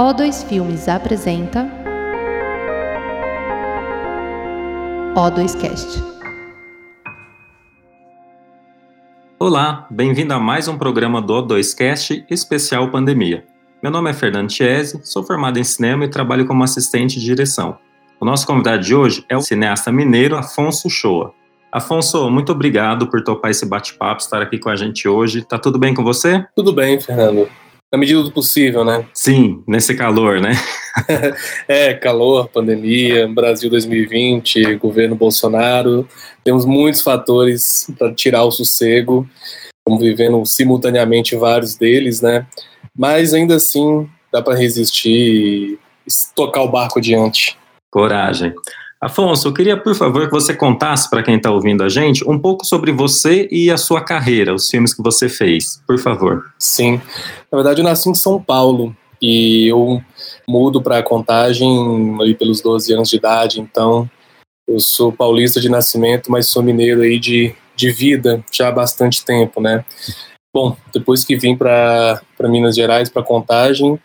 O2 Filmes apresenta O2Cast. Olá, bem-vindo a mais um programa do O2Cast especial Pandemia. Meu nome é Fernando Chiesi, sou formado em cinema e trabalho como assistente de direção. O nosso convidado de hoje é o cineasta mineiro Afonso Shoa. Afonso, muito obrigado por topar esse bate-papo, estar aqui com a gente hoje. Tá tudo bem com você? Tudo bem, Fernando. Na medida do possível, né? Sim, nesse calor, né? é, calor, pandemia, Brasil 2020, governo Bolsonaro. Temos muitos fatores para tirar o sossego. Estamos vivendo simultaneamente vários deles, né? Mas ainda assim, dá para resistir e tocar o barco adiante. Coragem. Afonso, eu queria, por favor, que você contasse para quem está ouvindo a gente um pouco sobre você e a sua carreira, os filmes que você fez, por favor. Sim. Na verdade, eu nasci em São Paulo e eu mudo para contagem ali pelos 12 anos de idade, então eu sou paulista de nascimento, mas sou mineiro aí de, de vida já há bastante tempo, né? Bom, depois que vim para Minas Gerais, para contagem,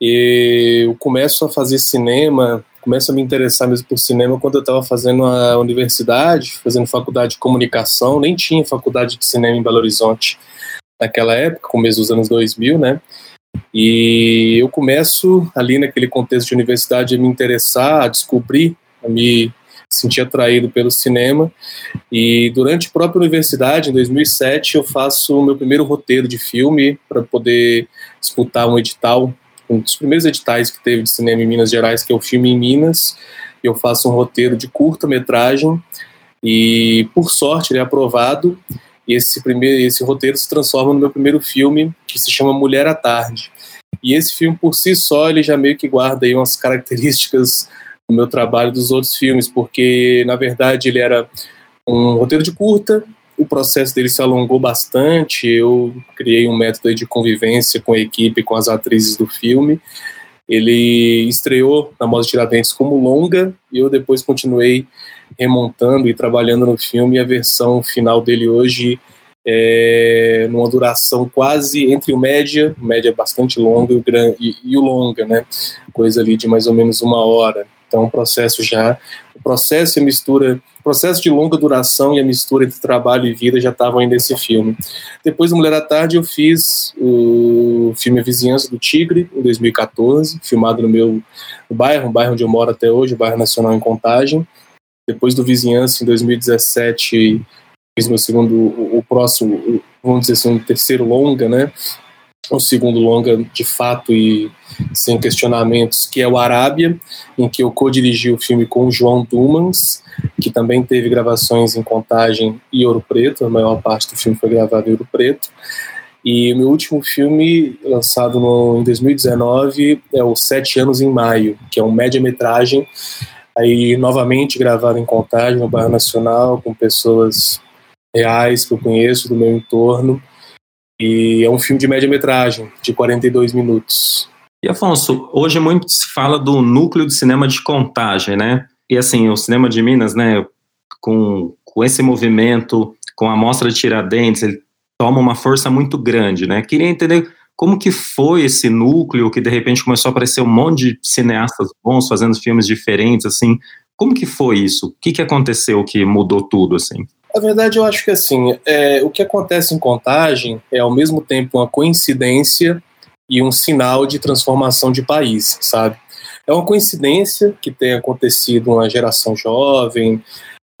eu começo a fazer cinema começo a me interessar mesmo por cinema quando eu estava fazendo a universidade, fazendo faculdade de comunicação, nem tinha faculdade de cinema em Belo Horizonte naquela época, começo dos anos 2000, né? E eu começo ali naquele contexto de universidade a me interessar, a descobrir, a me sentir atraído pelo cinema. E durante a própria universidade, em 2007, eu faço o meu primeiro roteiro de filme para poder disputar um edital um dos primeiros editais que teve de cinema em Minas Gerais, que é o Filme em Minas. Eu faço um roteiro de curta-metragem e, por sorte, ele é aprovado. E esse, primeiro, esse roteiro se transforma no meu primeiro filme, que se chama Mulher à Tarde. E esse filme, por si só, ele já meio que guarda aí umas características do meu trabalho dos outros filmes, porque, na verdade, ele era um roteiro de curta, o processo dele se alongou bastante. Eu criei um método de convivência com a equipe, com as atrizes do filme. Ele estreou na Moda Tiradentes como longa e eu depois continuei remontando e trabalhando no filme. A versão final dele hoje é numa duração quase entre o média, média bastante longa e o, e, e o longa, né? Coisa ali de mais ou menos uma hora. Então, o processo já, o processo e a mistura, o processo de longa duração e a mistura entre trabalho e vida já estavam aí nesse filme. Depois do Mulher à Tarde, eu fiz o filme A Vizinhança do Tigre, em 2014, filmado no meu no bairro, um bairro onde eu moro até hoje, o bairro Nacional em Contagem. Depois do Vizinhança, em 2017, fiz meu segundo, o, o próximo, vamos dizer assim, um terceiro longa, né? Um segundo longa de fato e sem questionamentos, que é o Arábia, em que eu co-dirigi o filme com o João Dumans, que também teve gravações em Contagem e Ouro Preto, a maior parte do filme foi gravado em Ouro Preto. E o meu último filme, lançado no, em 2019, é o Sete Anos em Maio, que é um média-metragem, aí novamente gravado em Contagem, no bairro Nacional, com pessoas reais que eu conheço do meu entorno, e é um filme de média-metragem, de 42 minutos. E Afonso, hoje muito se fala do núcleo de cinema de contagem, né? E assim, o cinema de Minas, né, com, com esse movimento, com a mostra de Tiradentes, ele toma uma força muito grande, né? Queria entender como que foi esse núcleo que de repente começou a aparecer um monte de cineastas bons fazendo filmes diferentes, assim. Como que foi isso? O que, que aconteceu que mudou tudo, assim? Na verdade, eu acho que assim, é, o que acontece em contagem é ao mesmo tempo uma coincidência e um sinal de transformação de país, sabe? É uma coincidência que tenha acontecido uma geração jovem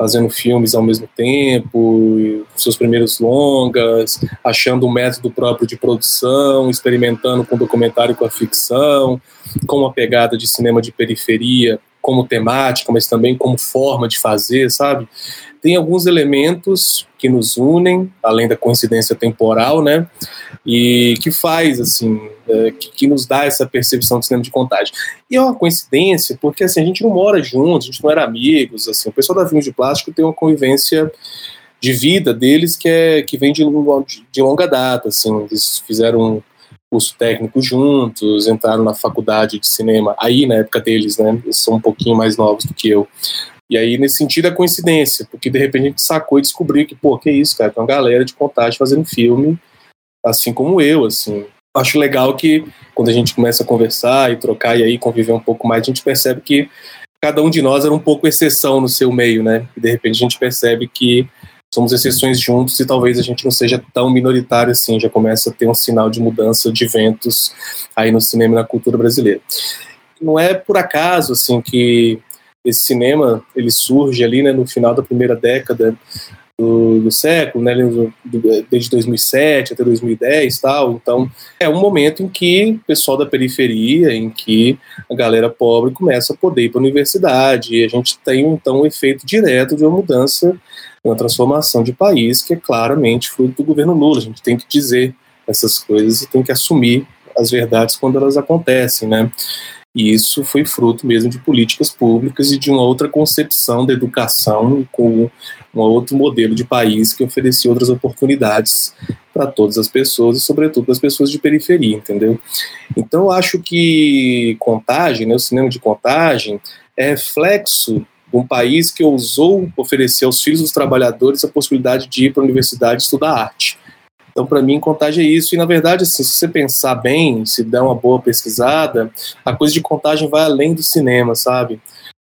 fazendo filmes ao mesmo tempo, seus primeiros longas, achando um método próprio de produção, experimentando com documentário com a ficção, com uma pegada de cinema de periferia como temática, mas também como forma de fazer, sabe? Tem alguns elementos que nos unem, além da coincidência temporal, né? E que faz, assim, é, que, que, nos dá essa percepção de cinema de contagem. E é uma coincidência, porque assim, a gente não mora juntos, a gente não era amigos, assim, o pessoal da Vinho de Plástico tem uma convivência de vida deles que, é, que vem de, de longa data, assim, eles fizeram um curso técnico juntos, entraram na faculdade de cinema, aí na época deles, né, eles são um pouquinho mais novos do que eu, e aí, nesse sentido, é coincidência, porque de repente a gente sacou e descobriu que, pô, que isso, cara, tem uma galera de contagem fazendo filme, assim como eu, assim. acho legal que quando a gente começa a conversar e trocar e aí conviver um pouco mais, a gente percebe que cada um de nós era um pouco exceção no seu meio, né? E de repente a gente percebe que somos exceções juntos e talvez a gente não seja tão minoritário assim, já começa a ter um sinal de mudança de ventos aí no cinema e na cultura brasileira. Não é por acaso assim que esse cinema ele surge ali né, no final da primeira década do, do século, né, desde 2007 até 2010 tal. Então, é um momento em que o pessoal da periferia, em que a galera pobre começa a poder ir para a universidade, e a gente tem então um efeito direto de uma mudança, uma transformação de país que é claramente fruto do governo Lula. A gente tem que dizer essas coisas e tem que assumir as verdades quando elas acontecem, né? E isso foi fruto mesmo de políticas públicas e de uma outra concepção da educação com um outro modelo de país que oferecia outras oportunidades para todas as pessoas e, sobretudo, para as pessoas de periferia, entendeu? Então, eu acho que Contagem, né, o cinema de Contagem, é reflexo de um país que ousou oferecer aos filhos dos trabalhadores a possibilidade de ir para a universidade estudar arte. Então, para mim, contagem é isso. E, na verdade, assim, se você pensar bem, se der uma boa pesquisada, a coisa de contagem vai além do cinema, sabe?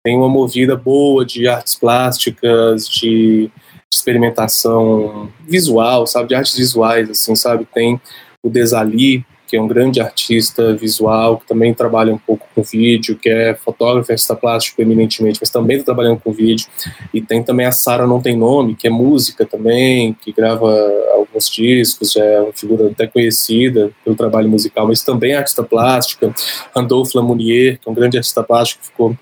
Tem uma movida boa de artes plásticas, de experimentação visual, sabe? De artes visuais, assim, sabe? Tem o Desali, que é um grande artista visual, que também trabalha um pouco com vídeo, que é fotógrafo e artista plástico eminentemente, mas também está trabalhando com vídeo. E tem também a Sara Não Tem Nome, que é música também, que grava alguns discos, já é uma figura até conhecida pelo trabalho musical, mas também é artista plástica. Randolph Lamounier, que é um grande artista plástico, ficou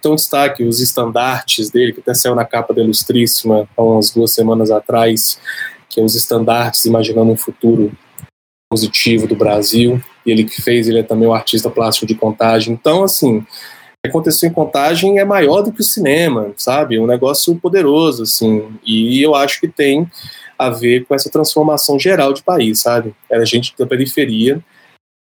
tão destaque os estandartes dele, que até saiu na capa da Ilustríssima há umas duas semanas atrás, que é os estandartes imaginando um futuro positivo do Brasil, e ele que fez, ele é também um artista plástico de contagem. Então, assim, o que aconteceu em contagem é maior do que o cinema, sabe? Um negócio poderoso, assim, e eu acho que tem a ver com essa transformação geral de país, sabe? Era gente da periferia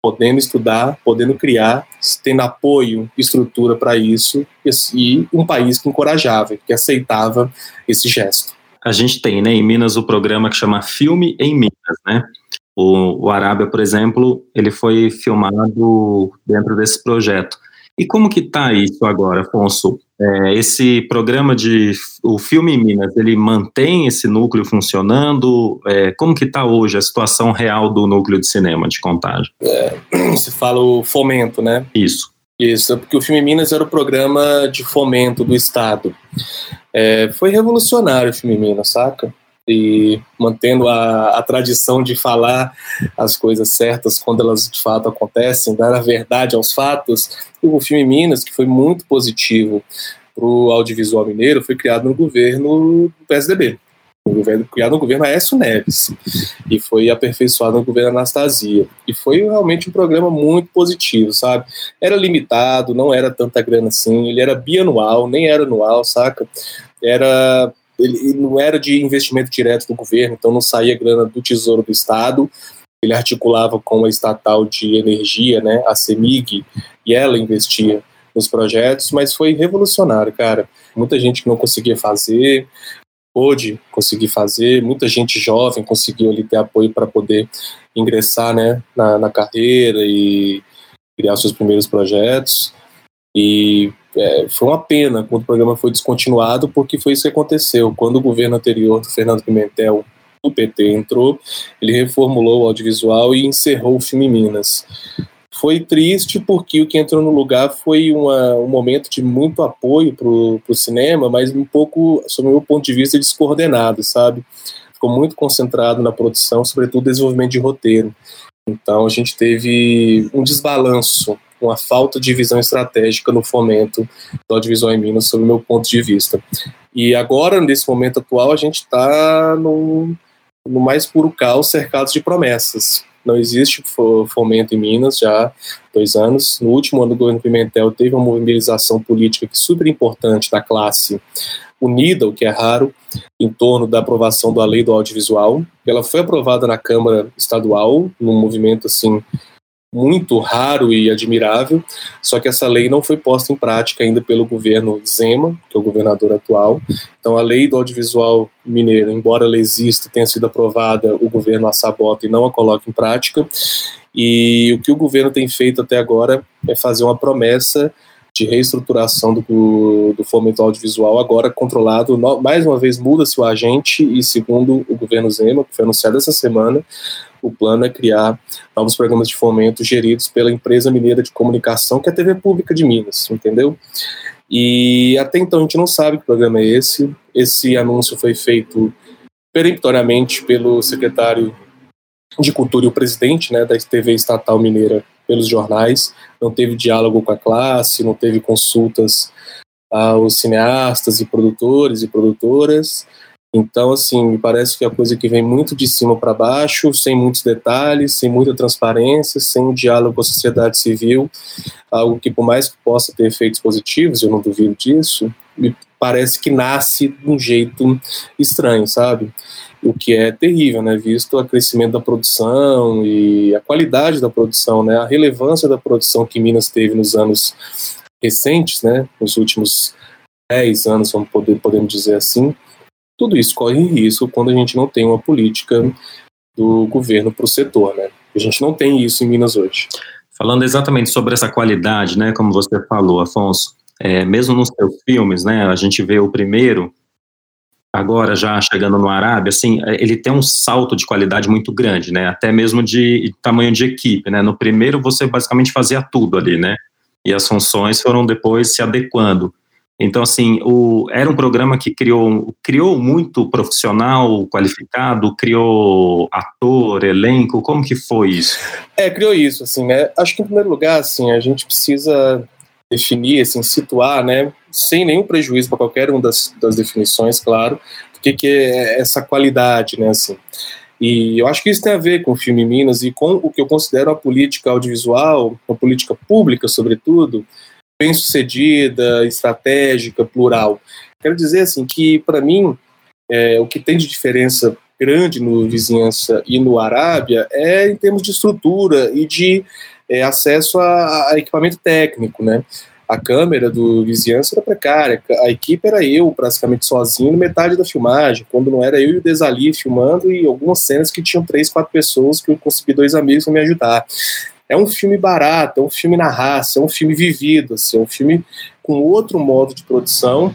podendo estudar, podendo criar, tendo apoio, estrutura para isso, e um país que encorajava, que aceitava esse gesto. A gente tem, né, em Minas o programa que chama Filme em Minas, né? O, o Arábia, por exemplo, ele foi filmado dentro desse projeto. E como que está isso agora, Afonso? É, esse programa de o filme em Minas, ele mantém esse núcleo funcionando? É, como que está hoje a situação real do núcleo de cinema de Contagem? É, se fala o fomento, né? Isso. Isso, porque o filme em Minas era o programa de fomento do Estado. É, foi revolucionário o filme em Minas, saca? E mantendo a, a, tradição de falar as coisas certas quando elas de fato acontecem, dar a verdade aos fatos. O filme Minas, que foi muito positivo para o audiovisual mineiro, foi criado no governo do PSDB. O governo, criado no governo Aécio Neves e foi aperfeiçoado no governo Anastasia. E foi realmente um programa muito positivo, sabe? Era limitado, não era tanta grana assim, ele era bianual, nem era anual, saca? Era ele não era de investimento direto do governo, então não saía grana do Tesouro do Estado. Ele articulava com a estatal de energia, né, a CEMIG, e ela investia nos projetos, mas foi revolucionário, cara. Muita gente que não conseguia fazer, pôde conseguir fazer, muita gente jovem conseguiu ali ter apoio para poder ingressar né, na, na carreira e criar seus primeiros projetos. E é, foi uma pena quando o programa foi descontinuado, porque foi isso que aconteceu. Quando o governo anterior do Fernando Pimentel, o PT, entrou, ele reformulou o audiovisual e encerrou o filme Minas. Foi triste porque o que entrou no lugar foi uma, um momento de muito apoio para o cinema, mas um pouco, sob o meu ponto de vista, descoordenado, sabe? Ficou muito concentrado na produção, sobretudo desenvolvimento de roteiro. Então a gente teve um desbalanço uma falta de visão estratégica no fomento do audiovisual em Minas, sob o meu ponto de vista. E agora, nesse momento atual, a gente está no, no mais puro caos, cercados de promessas. Não existe fomento em Minas já há dois anos. No último ano do governo Pimentel, teve uma mobilização política que é super importante da classe unida, o que é raro, em torno da aprovação da lei do audiovisual. Ela foi aprovada na Câmara Estadual, num movimento assim muito raro e admirável, só que essa lei não foi posta em prática ainda pelo governo Zema, que é o governador atual. Então a lei do audiovisual mineiro, embora ela exista, tenha sido aprovada, o governo a sabota e não a coloca em prática. E o que o governo tem feito até agora é fazer uma promessa de reestruturação do, do fomento audiovisual, agora controlado. Mais uma vez, muda-se o agente, e segundo o governo Zema, que foi anunciado essa semana, o plano é criar novos programas de fomento geridos pela empresa mineira de comunicação, que é a TV Pública de Minas, entendeu? E até então a gente não sabe que programa é esse. Esse anúncio foi feito peremptoriamente pelo secretário de Cultura e o presidente né, da TV estatal mineira pelos jornais. Não teve diálogo com a classe, não teve consultas aos cineastas e produtores e produtoras. Então, assim, me parece que é a coisa que vem muito de cima para baixo, sem muitos detalhes, sem muita transparência, sem um diálogo com a sociedade civil, algo que, por mais que possa ter efeitos positivos, eu não duvido disso, me parece que nasce de um jeito estranho, sabe? O que é terrível, né? Visto o crescimento da produção e a qualidade da produção, né? A relevância da produção que Minas teve nos anos recentes, né? Nos últimos 10 anos, vamos poder, podemos dizer assim tudo isso corre risco quando a gente não tem uma política do governo para o setor, né? A gente não tem isso em Minas hoje. Falando exatamente sobre essa qualidade, né, como você falou, Afonso, é, mesmo nos seus filmes, né, a gente vê o primeiro, agora já chegando no Arábia, assim, é, ele tem um salto de qualidade muito grande, né, até mesmo de tamanho de equipe, né, no primeiro você basicamente fazia tudo ali, né, e as funções foram depois se adequando. Então, assim, o, era um programa que criou, criou muito profissional qualificado, criou ator, elenco, como que foi isso? É, criou isso, assim, né? Acho que em primeiro lugar, assim, a gente precisa definir, assim, situar, né, sem nenhum prejuízo para qualquer uma das, das definições, claro, o que, que é essa qualidade, né, assim. E eu acho que isso tem a ver com o filme Minas e com o que eu considero a política audiovisual, a política pública, sobretudo, bem sucedida, estratégica, plural. Quero dizer assim que para mim é, o que tem de diferença grande no vizinhança e no Arábia é em termos de estrutura e de é, acesso a, a, equipamento técnico, né? A câmera do vizinhança era precária, a equipe era eu praticamente sozinho metade da filmagem, quando não era eu e o Desali filmando e algumas cenas que tinham três, quatro pessoas que eu consegui dois amigos para me ajudar é um filme barato, é um filme na raça, é um filme vivido, assim, é um filme com outro modo de produção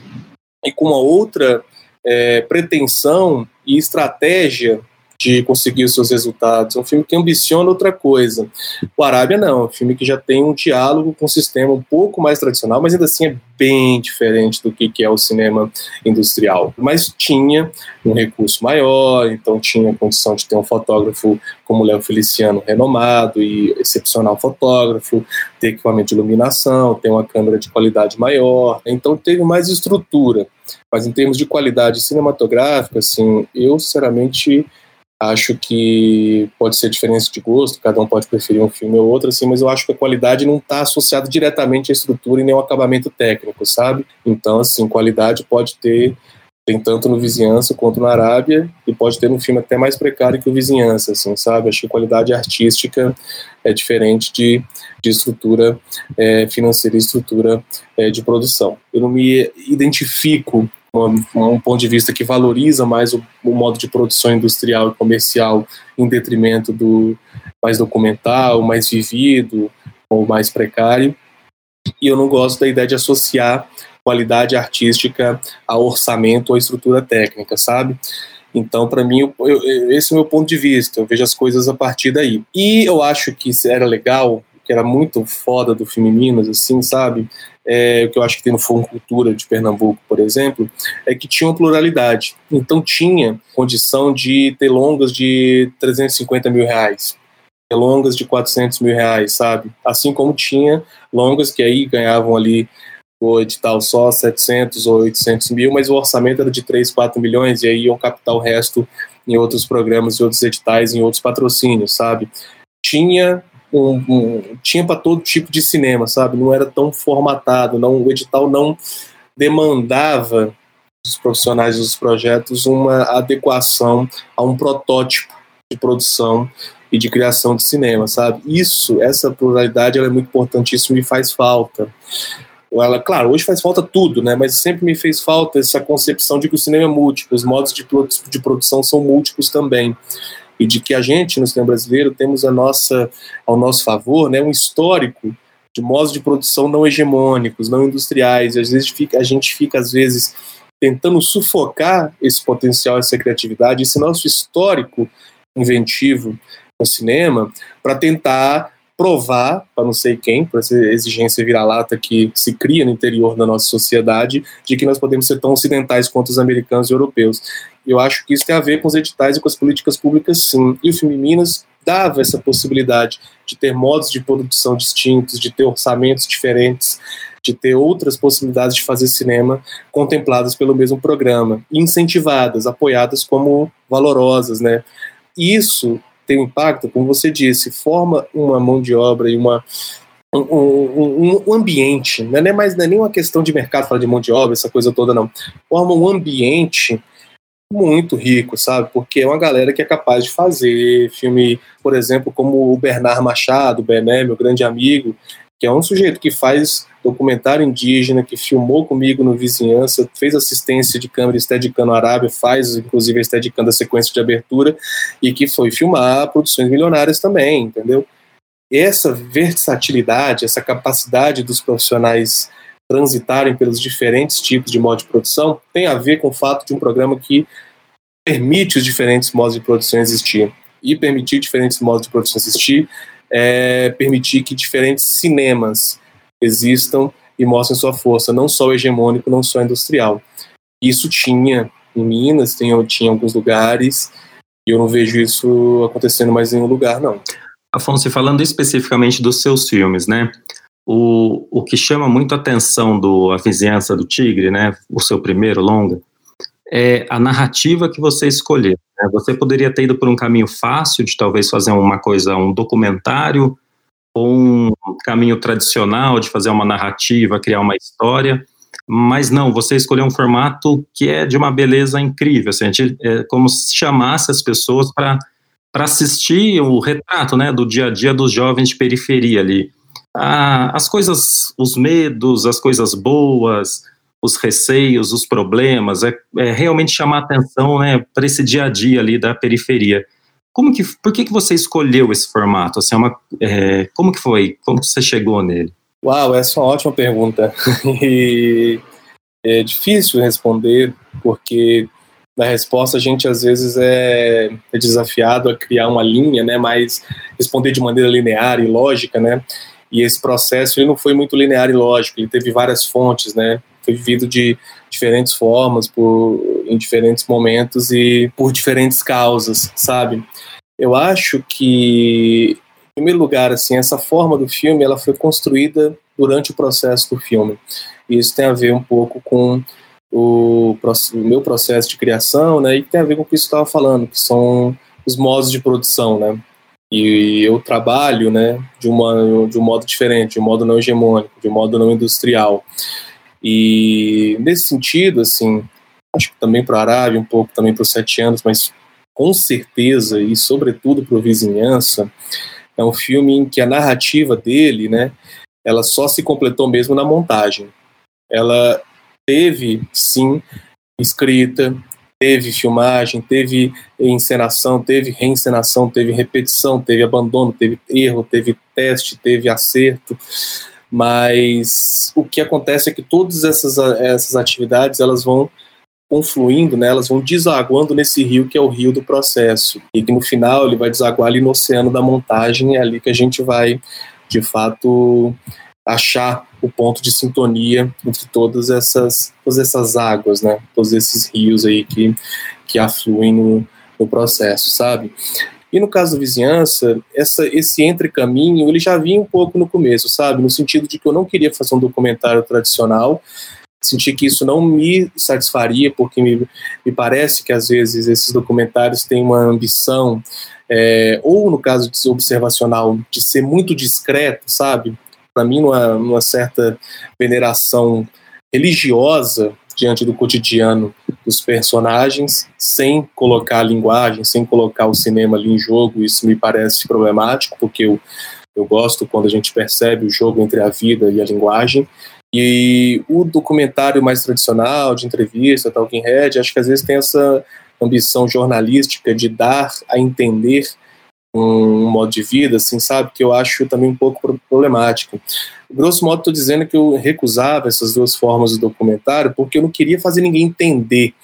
e com uma outra é, pretensão e estratégia de conseguir os seus resultados. É um filme que ambiciona outra coisa. O Arábia não, é um filme que já tem um diálogo com um sistema um pouco mais tradicional, mas ainda assim é bem diferente do que é o cinema industrial. Mas tinha um recurso maior, então tinha a condição de ter um fotógrafo como Léo Feliciano, renomado e excepcional fotógrafo, ter equipamento de iluminação, ter uma câmera de qualidade maior, então teve mais estrutura. Mas em termos de qualidade cinematográfica, assim, eu sinceramente Acho que pode ser diferença de gosto, cada um pode preferir um filme ou outro, assim, mas eu acho que a qualidade não está associada diretamente à estrutura e nem ao acabamento técnico, sabe? Então, assim, qualidade pode ter, tem tanto no Vizinhança quanto na Arábia, e pode ter um filme até mais precário que o Vizinhança, assim, sabe? Acho que qualidade artística é diferente de, de estrutura é, financeira e estrutura é, de produção. Eu não me identifico um ponto de vista que valoriza mais o, o, modo de produção industrial e comercial em detrimento do mais documental, mais vivido ou mais precário. E eu não gosto da ideia de associar qualidade artística a orçamento ou estrutura técnica, sabe? Então, para mim, eu, eu, esse é o meu ponto de vista. Eu vejo as coisas a partir daí. E eu acho que era legal, que era muito foda do filme Minas, assim, sabe? É, o que eu acho que tem no Fundo Cultura de Pernambuco, por exemplo, é que tinha uma pluralidade. Então tinha condição de ter longas de 350 mil reais, ter longas de 400 mil reais, sabe? Assim como tinha longas que aí ganhavam ali o edital só 700 ou 800 mil, mas o orçamento era de 3, 4 milhões e aí iam captar o resto em outros programas, em outros editais, em outros patrocínios, sabe? Tinha um, tinha para todo tipo de cinema, sabe? Não era tão formatado, não, o edital não demandava dos profissionais dos projetos uma adequação a um protótipo de produção e de criação de cinema, sabe? Isso, essa pluralidade, ela é muito importante, isso me faz falta. Ela, claro, hoje faz falta tudo, né? Mas sempre me fez falta essa concepção de que o cinema é múltiplo, os modos de, de produção são múltiplos também e de que a gente no cinema brasileiro temos a nossa ao nosso favor, né, um histórico de modos de produção não hegemônicos, não industriais. E às vezes fica, a gente fica às vezes tentando sufocar esse potencial, essa criatividade, esse nosso histórico inventivo no cinema, para tentar provar para não sei quem, para essa exigência vira-lata que se cria no interior da nossa sociedade, de que nós podemos ser tão ocidentais quanto os americanos e europeus. Eu acho que isso tem a ver com os editais e com as políticas públicas, sim. E o filme Minas dava essa possibilidade de ter modos de produção distintos, de ter orçamentos diferentes, de ter outras possibilidades de fazer cinema contempladas pelo mesmo programa, incentivadas, apoiadas como valorosas, né? Isso tem um impacto, como você disse, forma uma mão de obra e uma um, um, um, ambiente, não é, mais, não é nem uma questão de mercado, falar de mão de obra, essa coisa toda, não. Forma um ambiente muito rico, sabe? Porque é uma galera que é capaz de fazer filme, por exemplo, como o Bernard Machado, o Bené, meu grande amigo, que é um sujeito que faz documentário indígena, que filmou comigo no Vizinhança, fez assistência de câmera Steadicam no Arábia, faz inclusive a Steadicam da sequência de abertura, e que foi filmar produções milionárias também, entendeu? Essa versatilidade, essa capacidade dos profissionais transitarem pelos diferentes tipos de modo de produção tem a ver com o fato de um programa que permite os diferentes modos de produção existir. E permitir diferentes modos de produção existir é permitir que diferentes cinemas existam e mostrem sua força, não só hegemônico, não só industrial. Isso tinha em Minas, tinha, tinha alguns lugares, e eu não vejo isso acontecendo mais em nenhum lugar, não. Afonso, falando especificamente dos seus filmes, né? O, o que chama muito a atenção do A Vizinhança do Tigre, né? O seu primeiro longa, é a narrativa que você escolheu. Né? Você poderia ter ido por um caminho fácil de talvez fazer uma coisa, um documentário, ou um caminho tradicional de fazer uma narrativa, criar uma história, mas não, você escolheu um formato que é de uma beleza incrível, assim, é como se chamasse as pessoas para para assistir o retrato, né, do dia a dia dos jovens de periferia ali. Ah, as coisas, os medos, as coisas boas, os receios, os problemas, é, é realmente chamar atenção né, para esse dia a dia ali da periferia. Como que, por que, que você escolheu esse formato? Assim, é uma, é, como que foi? Como que você chegou nele? Uau, essa é uma ótima pergunta. e é difícil responder, porque na resposta a gente às vezes é, é, desafiado a criar uma linha, né, mas responder de maneira linear e lógica, né, e esse processo ele não foi muito linear e lógico, ele teve várias fontes, né, foi vivido de diferentes formas, por, em diferentes momentos e por diferentes causas, sabe? Eu acho que, em primeiro lugar, assim, essa forma do filme ela foi construída durante o processo do filme. E isso tem a ver um pouco com o, o meu processo de criação, né? E tem a ver com o que você estava falando, que são os modos de produção, né? E eu trabalho, né, de, uma, de um modo diferente, de um modo não hegemônico, de um modo não industrial. E nesse sentido, assim, acho que também para a Arábia, um pouco também para os sete anos, mas com certeza e sobretudo para o Vizinhança, é um filme em que a narrativa dele, né, ela só se completou mesmo na montagem. Ela teve, sim, escrita, teve filmagem, teve encenação, teve reencenação, teve repetição, teve abandono, teve erro, teve teste, teve acerto mas o que acontece é que todas essas, essas atividades elas vão confluindo, né, elas vão desaguando nesse rio que é o rio do processo e que no final ele vai desaguar ali no oceano da montagem, é ali que a gente vai de fato achar o ponto de sintonia entre todas essas, todas essas águas, né, todos esses rios aí que, que afluem no, no processo, sabe? E no caso da vizinhança, essa, esse entrecaminho, ele já vinha um pouco no começo, sabe? No sentido de que eu não queria fazer um documentário tradicional, senti que isso não me satisfaria, porque me, me parece que às vezes esses documentários têm uma ambição, é, ou no caso de ser observacional, de ser muito discreto, sabe? Para mim, numa, numa certa veneração religiosa diante do cotidiano dos personagens, sem colocar a linguagem, sem colocar o cinema ali em jogo. Isso me parece problemático, porque eu, eu gosto quando a gente percebe o jogo entre a vida e a linguagem. E o documentário mais tradicional, de entrevista, Talking Head, acho que às vezes tem essa ambição jornalística de dar a entender um modo de vida, assim, sabe, que eu acho também um pouco problemático. Grosso modo, estou dizendo que eu recusava essas duas formas de documentário porque eu não queria fazer ninguém entender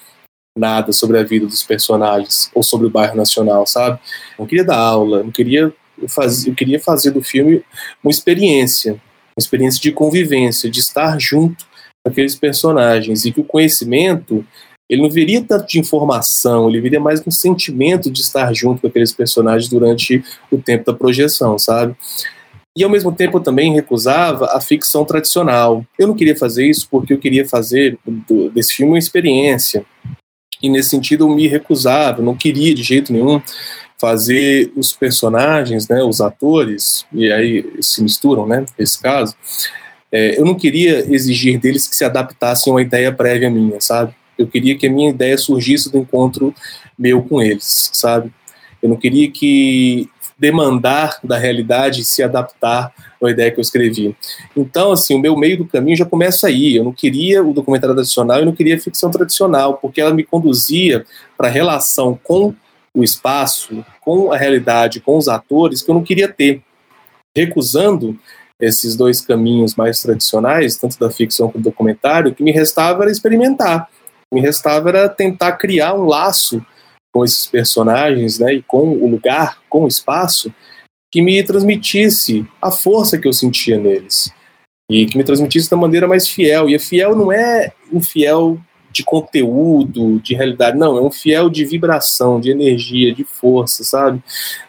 nada sobre a vida dos personagens ou sobre o bairro nacional, sabe? Não queria dar aula, não queria fazer, eu queria fazer do filme uma experiência, experiência de convivência, de estar junto com aqueles personagens e que o conhecimento ele não viria tanto de informação, ele viria mais um sentimento de estar junto com aqueles personagens durante o tempo da projeção, sabe? E ao mesmo tempo eu também recusava a ficção tradicional. Eu não queria fazer isso porque eu queria fazer do, desse filme uma experiência. E nesse sentido eu me recusava, não queria de jeito nenhum fazer os personagens, né, os atores, e aí se misturam, né, nesse caso, é, eu não queria exigir deles que se adaptassem a uma ideia prévia minha, sabe? Eu queria que a minha ideia surgisse do encontro meu com eles, sabe? Eu não queria que demandar da realidade se adaptar à ideia que eu escrevi. Então, assim, o meu meio do caminho já começa aí. Eu não queria o documentário tradicional, eu não queria a ficção tradicional, porque ela me conduzia para a relação com o espaço, com a realidade, com os atores que eu não queria ter. Recusando esses dois caminhos mais tradicionais, tanto da ficção como do documentário, o que me restava era experimentar me restava era tentar criar um laço com esses personagens, né, e com o lugar, com o espaço, que me transmitisse a força que eu sentia neles e que me transmitisse da maneira mais fiel. E a fiel não é um fiel de conteúdo, de realidade. Não, é um fiel de vibração, de energia, de força, sabe?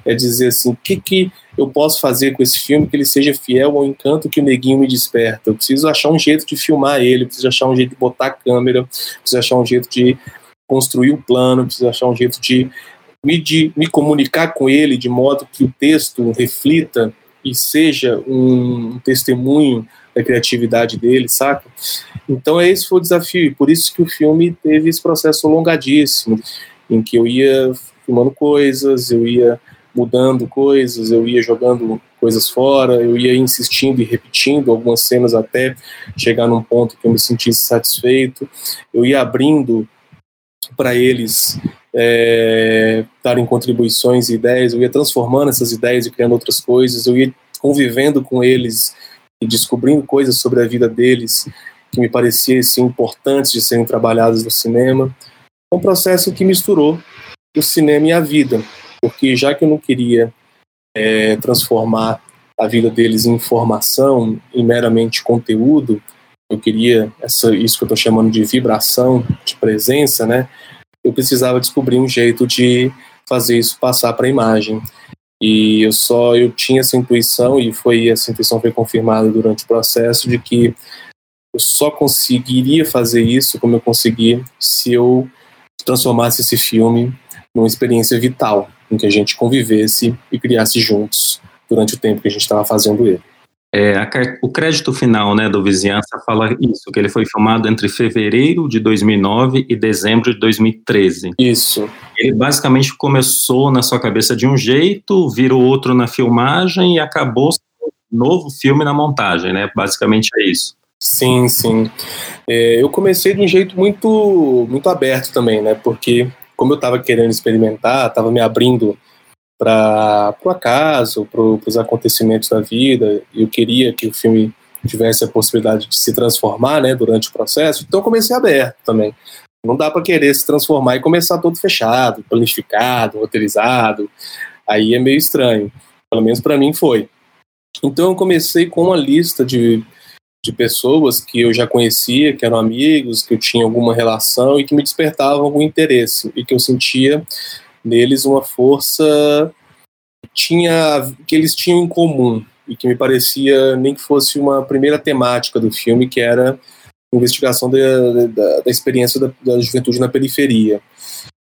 É dizer assim, o que, que eu posso fazer com esse filme que ele seja fiel ao encanto que o neguinho me desperta? Eu preciso achar um jeito de filmar ele, preciso achar um jeito de botar a câmera, preciso achar um jeito de construir o plano, preciso achar um jeito de me, de me comunicar com ele de modo que o texto reflita e seja um testemunho da criatividade dele, saca? Então esse foi o desafio, e por isso que o filme teve esse processo longadíssimo, em que eu ia filmando coisas, eu ia mudando coisas, eu ia jogando coisas fora, eu ia insistindo e repetindo algumas cenas até chegar num ponto que eu me sentisse satisfeito, eu ia abrindo para eles é, darem contribuições e ideias, eu ia transformando essas ideias e criando outras coisas, eu ia convivendo com eles e descobrindo coisas sobre a vida deles que me pareciam assim, importantes de serem trabalhadas no cinema. É um processo que misturou o cinema e a vida, porque já que eu não queria é, transformar a vida deles em informação, em meramente conteúdo, eu queria essa, isso que eu estou chamando de vibração, de presença, né? Eu precisava descobrir um jeito de fazer isso passar para a imagem. E eu só eu tinha essa intuição e foi essa intuição foi confirmada durante o processo de que eu só conseguiria fazer isso como eu consegui se eu transformasse esse filme numa experiência vital, em que a gente convivesse e criasse juntos durante o tempo que a gente estava fazendo ele. É, a, o crédito final né, do Vizinhança fala isso, que ele foi filmado entre fevereiro de 2009 e dezembro de 2013. Isso. Ele basicamente começou na sua cabeça de um jeito, virou outro na filmagem e acabou um novo filme na montagem, né? Basicamente é isso. Sim, sim. É, eu comecei de um jeito muito, muito aberto também, né? Porque como eu estava querendo experimentar, estava me abrindo para o acaso, para os acontecimentos da vida. Eu queria que o filme tivesse a possibilidade de se transformar, né, durante o processo. Então comecei aberto também. Não dá para querer se transformar e começar todo fechado, planificado, roteirizado. Aí é meio estranho. Pelo menos para mim foi. Então eu comecei com uma lista de, de pessoas que eu já conhecia, que eram amigos, que eu tinha alguma relação e que me despertavam algum interesse e que eu sentia neles uma força tinha que eles tinham em comum e que me parecia nem que fosse uma primeira temática do filme que era investigação da, da, da experiência da, da, juventude na periferia.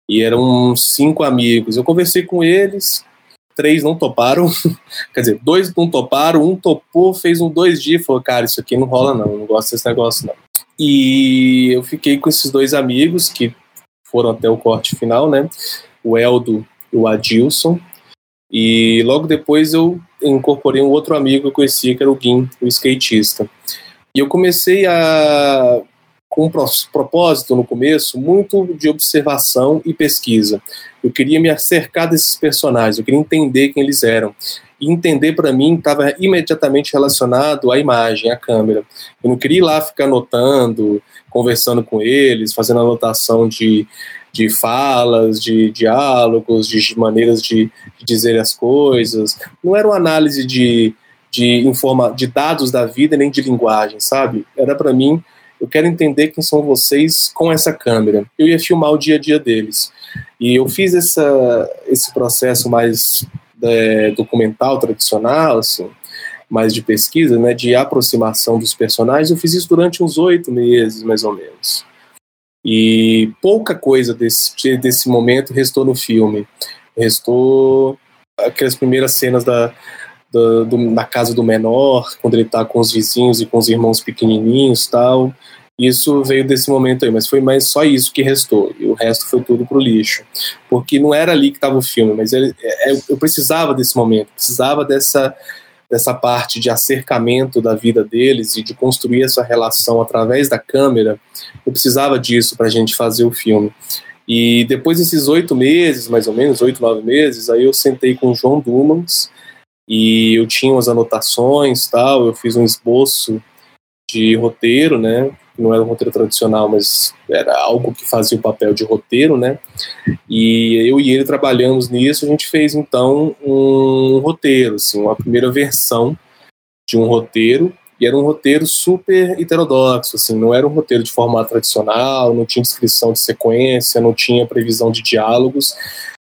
E eram cinco amigos. Eu conversei com eles três não toparam quer dizer dois não toparam um topou fez um dois dias e falou cara isso aqui não rola não não gosto desse negócio não. E eu fiquei com esses dois amigos que foram até o corte final, né? O Eldo e o Adilson. E logo depois eu incorporei um outro amigo que eu conhecia, que era o Guim, o skatista. E eu comecei a com um propósito no começo muito de observação e pesquisa. Eu queria me acercar desses personagens, eu queria entender quem eles eram. E entender para mim estava imediatamente relacionado à imagem, à câmera. Eu não queria ir lá ficar anotando, conversando com eles, fazendo anotação de, de falas, de diálogos, de maneiras de, de dizer as coisas. Não era uma análise de, de, informa de dados da vida nem de linguagem, sabe? Era para mim eu quero entender quem são vocês com essa câmera. Eu ia filmar o dia a dia deles. E eu fiz essa, esse processo mais é, documental, tradicional, assim, mais de pesquisa, né, de aproximação dos personagens. Eu fiz isso durante uns oito meses, mais ou menos. E pouca coisa desse, desse momento restou no filme. Restou aquelas primeiras cenas da, da, do, da casa do menor, quando ele está com os vizinhos e com os irmãos pequenininhos tal. Isso veio desse momento aí, mas foi mais só isso que restou. E o resto foi tudo pro lixo. Porque não era ali que estava o filme, mas ele, é, é, eu precisava desse momento, precisava dessa, dessa parte de acercamento da vida deles e de construir essa relação através da câmera. Eu precisava disso para a gente fazer o filme. E depois desses oito meses, mais ou menos, oito, nove meses, aí eu sentei com o João Dumans e eu tinha umas anotações tal, eu fiz um esboço de roteiro, né, não era um roteiro tradicional, mas era algo que fazia o papel de roteiro, né? E eu e ele trabalhamos nisso, a gente fez então um roteiro, assim, uma primeira versão de um roteiro, e era um roteiro super heterodoxo, assim, não era um roteiro de formato tradicional, não tinha descrição de sequência, não tinha previsão de diálogos,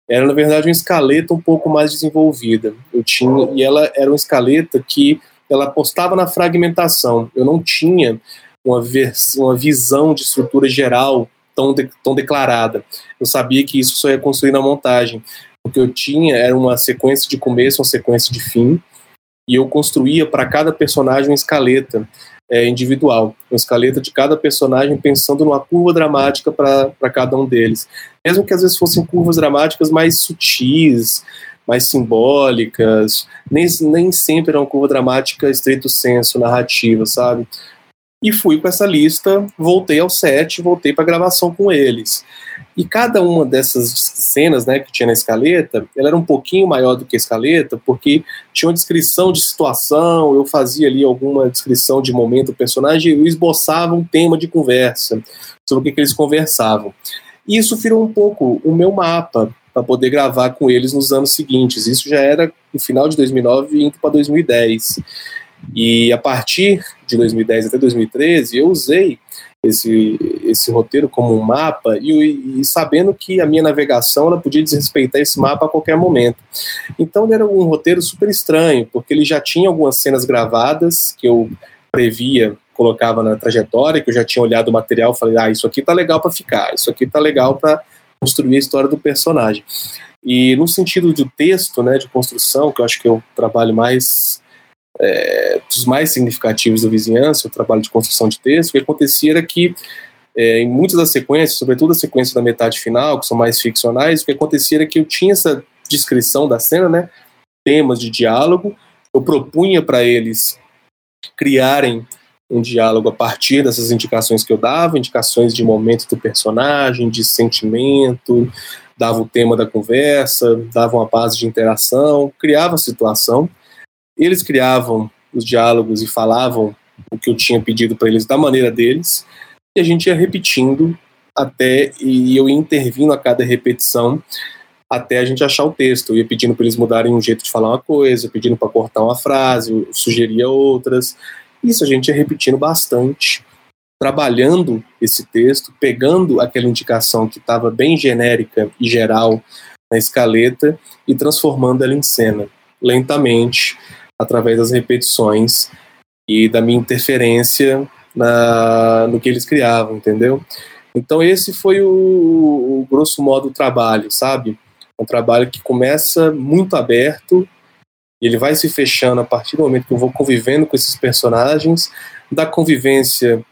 era na verdade uma escaleta um pouco mais desenvolvida. Eu tinha e ela era uma escaleta que ela apostava na fragmentação. Eu não tinha uma, uma visão de estrutura geral tão, de, tão declarada. Eu sabia que isso só ia construir na montagem. O que eu tinha era uma sequência de começo, uma sequência de fim, e eu construía para cada personagem uma escaleta é, individual, uma escaleta de cada personagem pensando numa curva dramática para cada um deles. Mesmo que às vezes fossem curvas dramáticas mais sutis, mais simbólicas, nem, nem sempre era uma curva dramática estrito senso, narrativa, sabe? E fui com essa lista, voltei ao set, voltei para gravação com eles. E cada uma dessas cenas, né, que tinha na escaleta, ela era um pouquinho maior do que a escaleta, porque tinha uma descrição de situação, eu fazia ali alguma descrição de momento do personagem e eu esboçava um tema de conversa sobre o que, que eles conversavam. E isso virou um pouco o meu mapa para poder gravar com eles nos anos seguintes. Isso já era no final de 2009 indo para 2010. E a partir de 2010 até 2013, eu usei esse, esse roteiro como um mapa e, e, sabendo que a minha navegação ela podia desrespeitar esse mapa a qualquer momento. Então era um roteiro super estranho, porque ele já tinha algumas cenas gravadas que eu previa, colocava na trajetória, que eu já tinha olhado o material, falei, ah, isso aqui tá legal para ficar, isso aqui tá legal para construir a história do personagem. E no sentido do texto, né, de construção, que eu acho que eu trabalho mais é, dos mais significativos da vizinhança, o trabalho de construção de texto, o que acontecia era que é, em muitas das sequências, sobretudo a sequência da metade final, que são mais ficcionais, o que acontecia era que eu tinha essa descrição da cena, né, temas de diálogo, eu propunha para eles criarem um diálogo a partir dessas indicações que eu dava, indicações de momento do personagem, de sentimento, dava o tema da conversa, dava uma base de interação, criava a situação, eles criavam os diálogos e falavam o que eu tinha pedido para eles da maneira deles, e a gente ia repetindo até e eu ia intervindo a cada repetição até a gente achar o texto. Eu ia pedindo para eles mudarem um jeito de falar uma coisa, pedindo para cortar uma frase, eu sugeria outras. Isso a gente ia repetindo bastante, trabalhando esse texto, pegando aquela indicação que estava bem genérica e geral na escaleta e transformando ela em cena, lentamente, através das repetições e da minha interferência na, no que eles criavam, entendeu? Então esse foi o, o grosso modo o trabalho, sabe? Um trabalho que começa muito aberto ele vai se fechando a partir do momento que eu vou convivendo com esses personagens, da convivência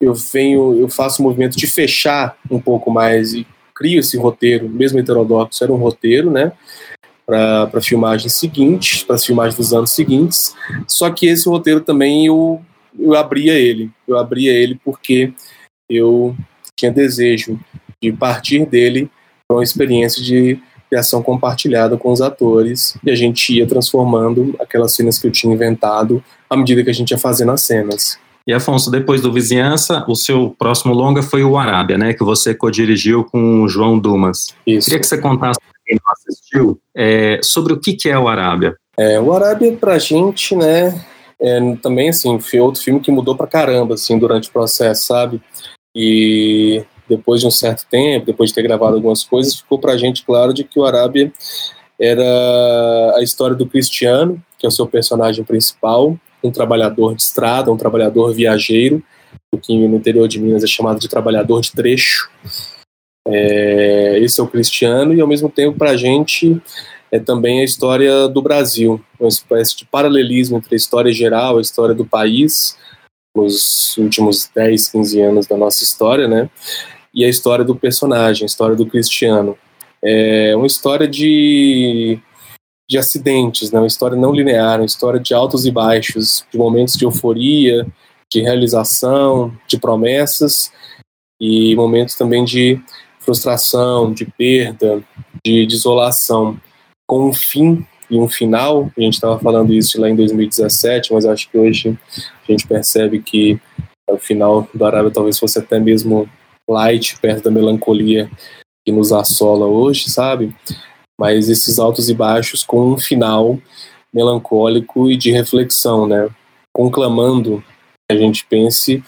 eu venho, eu faço o movimento de fechar um pouco mais e crio esse roteiro, mesmo heterodoxo, era um roteiro, né? Para a filmagem seguinte, para as filmagens dos anos seguintes. Só que esse roteiro também eu, eu abria ele. Eu abria ele porque eu tinha desejo de partir dele para uma experiência de criação compartilhada com os atores e a gente ia transformando aquelas cenas que eu tinha inventado à medida que a gente ia fazendo as cenas. E Afonso, depois do Vizinhança, o seu próximo longa foi o Arábia, né? Que você co-dirigiu com o João Dumas. Isso. Queria que você contasse quem não assistiu é, sobre o que, que é o Arábia. É, o Arábia, pra gente, né? É, também, assim, foi outro filme que mudou pra caramba, assim, durante o processo, sabe? E depois de um certo tempo, depois de ter gravado algumas coisas, ficou pra gente claro de que o Arábia era a história do Cristiano, que é o seu personagem principal, um trabalhador de estrada, um trabalhador viajeiro, o que no interior de Minas é chamado de trabalhador de trecho. É, esse é o Cristiano, e ao mesmo tempo, para a gente, é também a história do Brasil, uma espécie de paralelismo entre a história geral, a história do país, nos últimos 10, 15 anos da nossa história, né? E a história do personagem, a história do Cristiano. É uma história de de acidentes, né? uma história não linear, uma história de altos e baixos, de momentos de euforia, de realização, de promessas e momentos também de frustração, de perda, de desolação, com um fim e um final. A gente estava falando isso lá em 2017, mas acho que hoje a gente percebe que o final do Arábia talvez fosse até mesmo light, perto da melancolia que nos assola hoje, sabe? mas esses altos e baixos com um final melancólico e de reflexão, né? Conclamando que a gente pense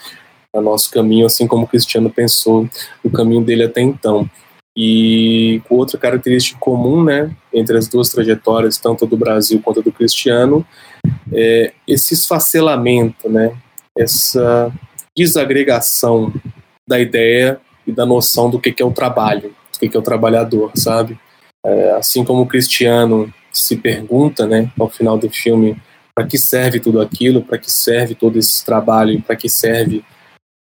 no nosso caminho, assim como o Cristiano pensou no caminho dele até então. E outra característica comum, né, entre as duas trajetórias, tanto do Brasil quanto do Cristiano, é esse esfacelamento, né, essa desagregação da ideia e da noção do que é o trabalho, do que é o trabalhador, sabe? É, assim como o Cristiano se pergunta, né, ao final do filme, para que serve tudo aquilo, para que serve todo esse trabalho, para que serve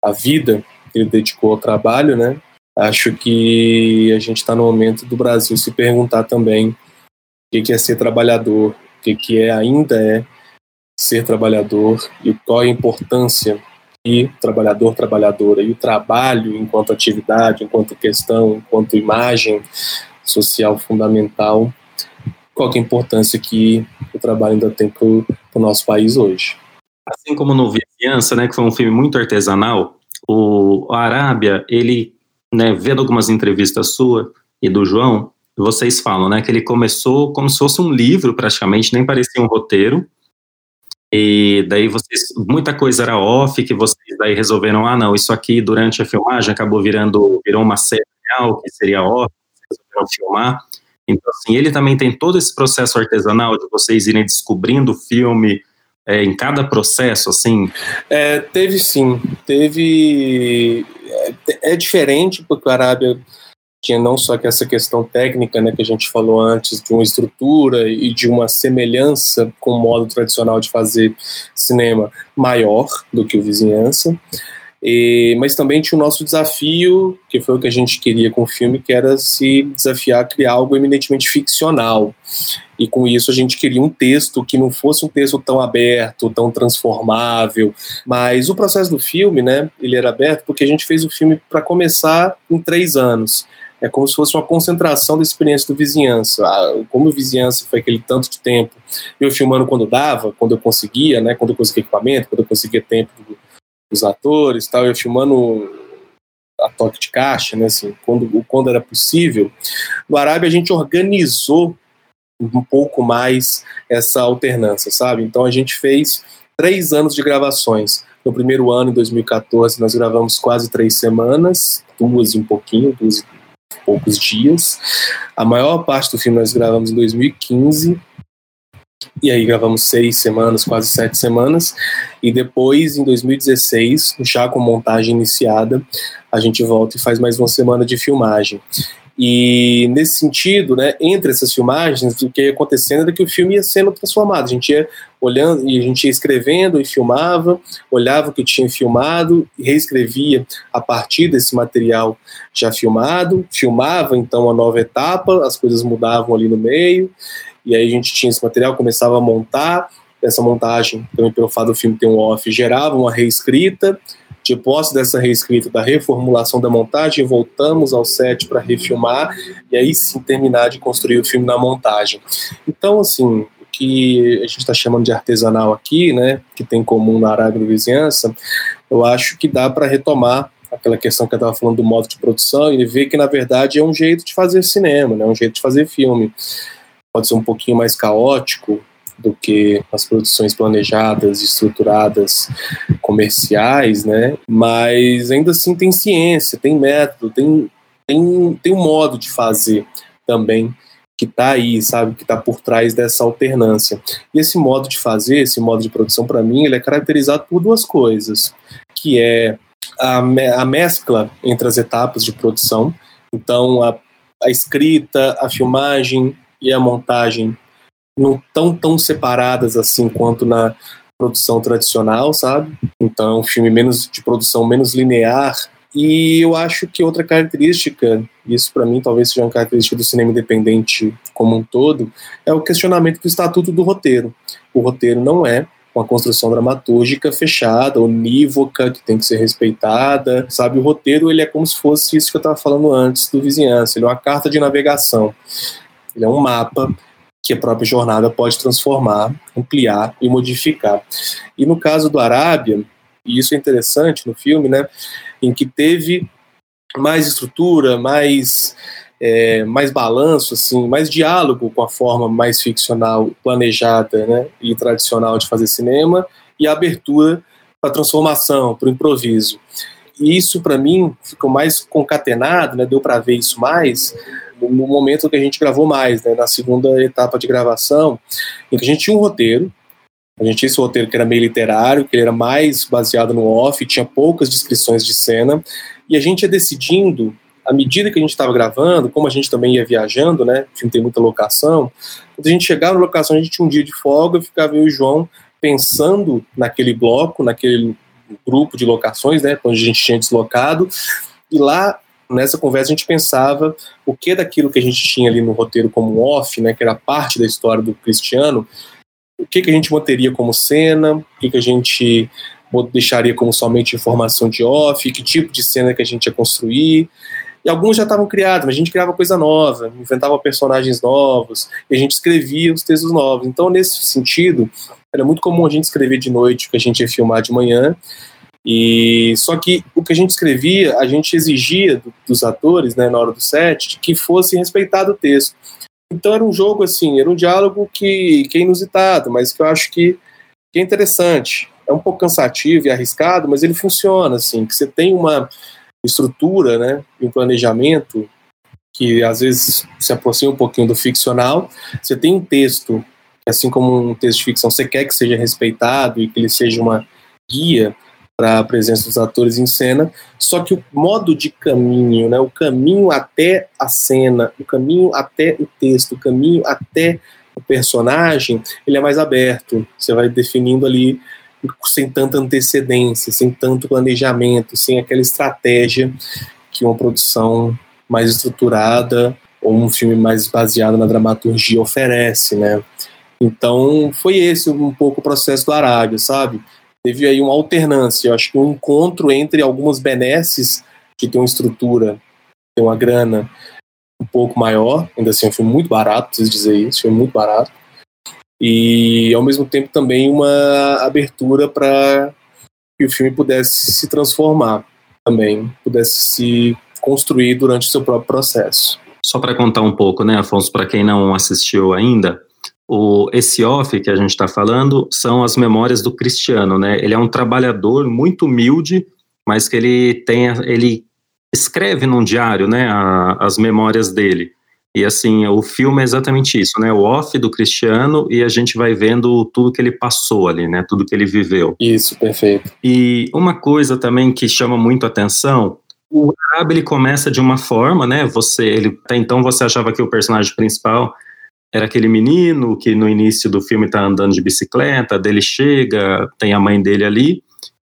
a vida que ele dedicou ao trabalho, né? Acho que a gente está no momento do Brasil se perguntar também o que é ser trabalhador, o que é ainda é ser trabalhador e qual a importância e trabalhador, trabalhadora e o trabalho enquanto atividade, enquanto questão, enquanto imagem social fundamental, qual é a importância que o trabalho ainda tem para o nosso país hoje. Assim como no Vizinhança, né, que foi um filme muito artesanal, o Arábia, ele, né, vendo algumas entrevistas sua e do João, vocês falam, né, que ele começou como se fosse um livro praticamente, nem parecia um roteiro, e daí vocês, muita coisa era off, que vocês daí resolveram, ah não, isso aqui durante a filmagem acabou virando, virou uma série real, que seria off, resolveram filmar. Então, assim, ele também tem todo esse processo artesanal de vocês irem descobrindo o filme é, em cada processo, assim? É, teve sim. Teve. É, é, diferente, porque o Arábia tinha não só que essa questão técnica, né, que a gente falou antes, de uma estrutura e de uma semelhança com o modo tradicional de fazer cinema maior do que o Vizinhança, e, mas também tinha o nosso desafio, que foi o que a gente queria com o filme, que era se desafiar a criar algo eminentemente ficcional. E com isso a gente queria um texto que não fosse um texto tão aberto, tão transformável. Mas o processo do filme, né, ele era aberto porque a gente fez o filme para começar em três anos. É como se fosse uma concentração da experiência do vizinhança. Ah, como o vizinhança foi aquele tanto de tempo, eu filmando quando dava, quando eu conseguia, né, quando eu conseguia equipamento, quando eu conseguia tempo os atores, tal, eu filmando a toque de caixa, né, assim, quando, quando era possível. No Arábia a gente organizou um pouco mais essa alternância, sabe? Então a gente fez três anos de gravações. No primeiro ano, em 2014, nós gravamos quase três semanas, duas e um pouquinho, duas e poucos dias. A maior parte do filme nós gravamos em 2015 e aí gravamos seis semanas, quase sete semanas, e depois, em 2016, já com montagem iniciada, a gente volta e faz mais uma semana de filmagem. E nesse sentido, né, entre essas filmagens, o que ia acontecendo era que o filme ia sendo transformado. A gente ia olhando e a gente ia escrevendo e filmava, olhava o que tinha filmado, reescrevia a partir desse material já filmado, filmava então a nova etapa, as coisas mudavam ali no meio, e aí a gente tinha esse material, começava a montar, essa montagem, também pelo fato do filme ter um off, gerava uma reescrita, de posse dessa reescrita, da reformulação da montagem, voltamos ao set para refilmar e aí sim terminar de construir o filme na montagem. Então, assim, o que a gente está chamando de artesanal aqui, né, que tem em comum na Arábia da vizinhança, eu acho que dá para retomar aquela questão que eu estava falando do modo de produção e ver que na verdade é um jeito de fazer cinema, né, um jeito de fazer filme. Pode ser um pouquinho mais caótico, do que as produções planejadas, estruturadas, comerciais, né? Mas ainda assim tem ciência, tem método, tem, tem, tem um modo de fazer também que está aí, sabe, que está por trás dessa alternância. E esse modo de fazer, esse modo de produção, para mim, ele é caracterizado por duas coisas, que é a, me a mescla entre as etapas de produção, então a, a escrita, a filmagem e a montagem não tão tão separadas assim quanto na produção tradicional, sabe? Então é um filme menos de produção menos linear. E eu acho que outra característica, isso para mim talvez seja uma característica do cinema independente como um todo, é o questionamento do estatuto do roteiro. O roteiro não é uma construção dramatúrgica fechada, unívoca, que tem que ser respeitada, sabe? O roteiro, ele é como se fosse isso que eu estava falando antes do Vizinhança, ele é uma carta de navegação, ele é um mapa que a própria jornada pode transformar, ampliar e modificar. E no caso do Arábia, e isso é interessante no filme, né, em que teve mais estrutura, mais é, mais balanço, assim, mais diálogo com a forma mais ficcional, planejada, né, e tradicional de fazer cinema, e a abertura para transformação, para o improviso. E isso para mim ficou mais concatenado, né, deu para ver isso mais no momento que a gente gravou mais, né, na segunda etapa de gravação, em que a gente tinha um roteiro, a gente tinha esse roteiro que era meio literário, que era mais baseado no off, tinha poucas descrições de cena, e a gente ia decidindo, à medida que a gente estava gravando, como a gente também ia viajando, né, não tem muita locação, quando a gente chegava na locação, a gente tinha um dia de folga, ficava eu e o João pensando naquele bloco, naquele grupo de locações, né, a gente tinha deslocado, e lá nessa conversa a gente pensava o que daquilo que a gente tinha ali no roteiro como off, né, que era parte da história do Cristiano, o que, que a gente manteria como cena, o que, que a gente deixaria como somente informação de off, que tipo de cena que a gente ia construir. E alguns já estavam criados, mas a gente criava coisa nova, inventava personagens novos, e a gente escrevia os textos novos. Então, nesse sentido, era muito comum a gente escrever de noite, que a gente ia filmar de manhã, e só que o que a gente escrevia, a gente exigia do, dos atores, né, na hora do set, que fosse respeitado o texto. Então era um jogo assim, era um diálogo que, que é inusitado, mas que eu acho que, que é interessante. É um pouco cansativo e arriscado, mas ele funciona assim, que você tem uma estrutura, né, um planejamento que às vezes se aproxima um pouquinho do ficcional. Você tem um texto, assim como um texto de ficção, você quer que seja respeitado e que ele seja uma guia para a presença dos atores em cena, só que o modo de caminho, né, o caminho até a cena, o caminho até o texto, o caminho até o personagem, ele é mais aberto. Você vai definindo ali sem tanta antecedência, sem tanto planejamento, sem aquela estratégia que uma produção mais estruturada ou um filme mais baseado na dramaturgia oferece, né? Então, foi esse um pouco o processo do Arábia, sabe? Teve aí uma alternância, eu acho que um encontro entre algumas benesses que tem uma estrutura, tem uma grana um pouco maior, ainda assim filme muito barato, preciso dizer isso, foi muito barato, e ao mesmo tempo também uma abertura para que o filme pudesse se transformar também, pudesse se construir durante o seu próprio processo. Só para contar um pouco, né, Afonso, para quem não assistiu ainda, o, esse off que a gente está falando são as memórias do Cristiano, né? Ele é um trabalhador muito humilde, mas que ele tem, ele escreve num diário, né, a, as memórias dele. E assim, o filme é exatamente isso, né? O off do Cristiano e a gente vai vendo tudo que ele passou ali, né? Tudo que ele viveu. Isso, perfeito. E uma coisa também que chama muito atenção, o Arabe ele começa de uma forma, né? Você, ele, até então você achava que o personagem principal era aquele menino que no início do filme está andando de bicicleta, dele chega, tem a mãe dele ali,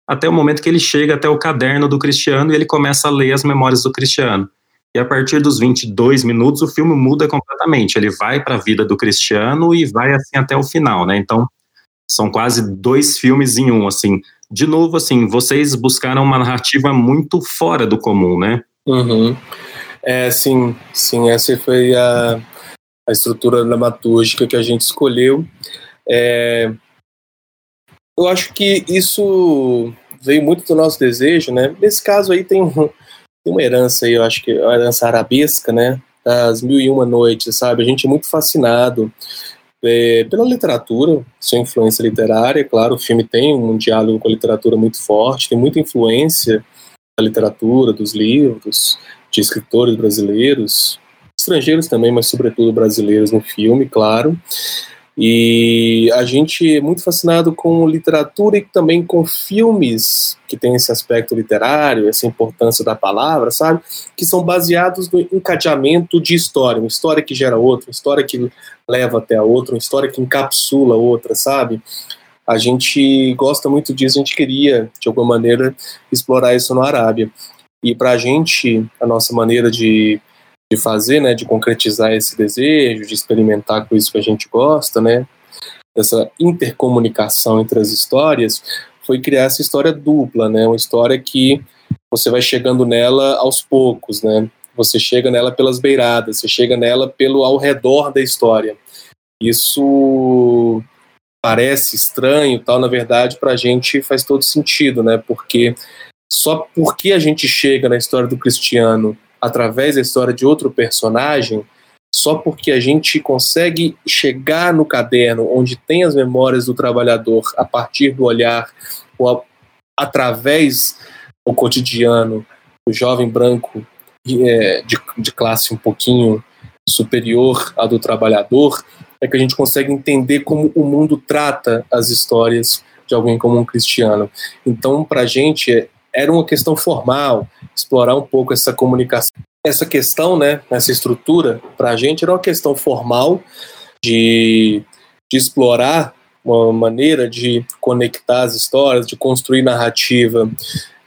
até o momento que ele chega até o caderno do Cristiano e ele começa a ler as memórias do Cristiano. E a partir dos 22 minutos o filme muda completamente. Ele vai para a vida do Cristiano e vai assim até o final, né? Então são quase dois filmes em um, assim. De novo, assim, vocês buscaram uma narrativa muito fora do comum, né? Uhum. É, sim, sim, essa foi a, a estrutura dramatúrgica que a gente escolheu. É, eu acho que isso veio muito do nosso desejo, né? Nesse caso aí tem, um, tem uma herança aí, eu acho que é uma herança arabesca, né? Das mil e uma noites, sabe? A gente é muito fascinado é, pela literatura, sua influência literária, claro, o filme tem um diálogo com a literatura muito forte, tem muita influência da literatura, dos livros, de escritores brasileiros, estrangeiros também, mas sobretudo brasileiros no filme, claro. E a gente é muito fascinado com literatura e também com filmes que têm esse aspecto literário, essa importância da palavra, sabe? Que são baseados no encadeamento de história, uma história que gera outra, uma história que leva até a outra, uma história que encapsula outra, sabe? A gente gosta muito disso, a gente queria, de alguma maneira, explorar isso no Arábia. E para a gente, a nossa maneira de de fazer, né, de concretizar esse desejo, de experimentar com isso que a gente gosta, né, dessa intercomunicação entre as histórias, foi criar essa história dupla, né, uma história que você vai chegando nela aos poucos, né, você chega nela pelas beiradas, você chega nela pelo ao redor da história. Isso parece estranho, tal, na verdade, para a gente faz todo sentido, né, porque só porque a gente chega na história do Cristiano através da história de outro personagem, só porque a gente consegue chegar no caderno onde tem as memórias do trabalhador a partir do olhar ou a, através do cotidiano do jovem branco é, de, de classe um pouquinho superior à do trabalhador, é que a gente consegue entender como o mundo trata as histórias de alguém como um cristiano. Então, para a gente, era uma questão formal, explorar um pouco essa comunicação. Essa questão, né, essa estrutura, para a gente era uma questão formal de, de explorar uma maneira de conectar as histórias, de construir narrativa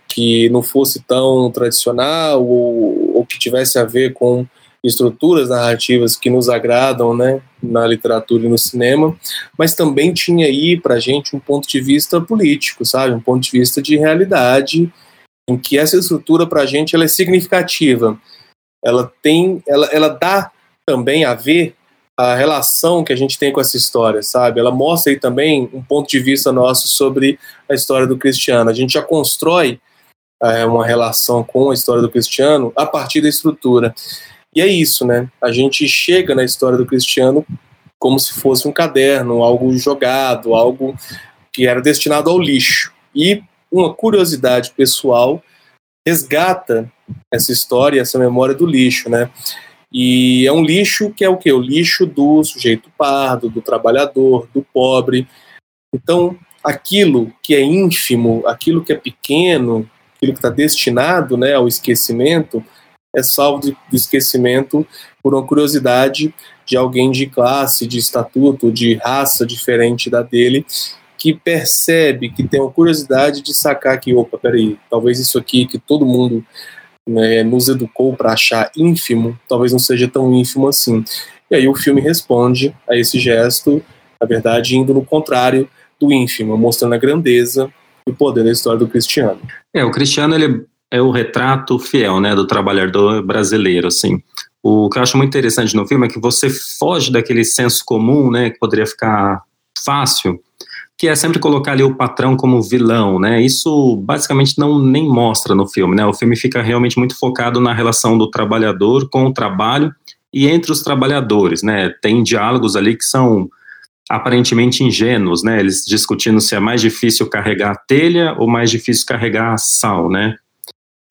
que não fosse tão tradicional ou, ou que tivesse a ver com estruturas narrativas que nos agradam, né, na literatura e no cinema, mas também tinha aí para a gente um ponto de vista político, sabe, um ponto de vista de realidade, em que essa estrutura para a gente ela é significativa, ela tem, ela, ela dá também a ver a relação que a gente tem com essa história, sabe? Ela mostra aí também um ponto de vista nosso sobre a história do Cristiano. A gente já constrói é, uma relação com a história do Cristiano a partir da estrutura. E é isso, né? A gente chega na história do Cristiano como se fosse um caderno, algo jogado, algo que era destinado ao lixo. E uma curiosidade pessoal resgata essa história, essa memória do lixo, né? E é um lixo que é o que? O lixo do sujeito pardo, do trabalhador, do pobre. Então, aquilo que é ínfimo, aquilo que é pequeno, aquilo que está destinado né, ao esquecimento, é salvo do esquecimento por uma curiosidade de alguém de classe, de estatuto, de raça diferente da dele, que percebe, que tem uma curiosidade de sacar que, opa, peraí, talvez isso aqui que todo mundo né, nos educou para achar ínfimo, talvez não seja tão ínfimo assim. E aí o filme responde a esse gesto, na verdade, indo no contrário do ínfimo, mostrando a grandeza e o poder da história do Cristiano. É, o Cristiano ele é o retrato fiel, né, do trabalhador brasileiro, assim. O que eu acho muito interessante no filme é que você foge daquele senso comum, né, que poderia ficar fácil, que é sempre colocar ali o patrão como vilão, né? Isso basicamente não nem mostra no filme, né? O filme fica realmente muito focado na relação do trabalhador com o trabalho e entre os trabalhadores, né? Tem diálogos ali que são aparentemente ingênuos, né? Eles discutindo se é mais difícil carregar telha ou mais difícil carregar sal, né?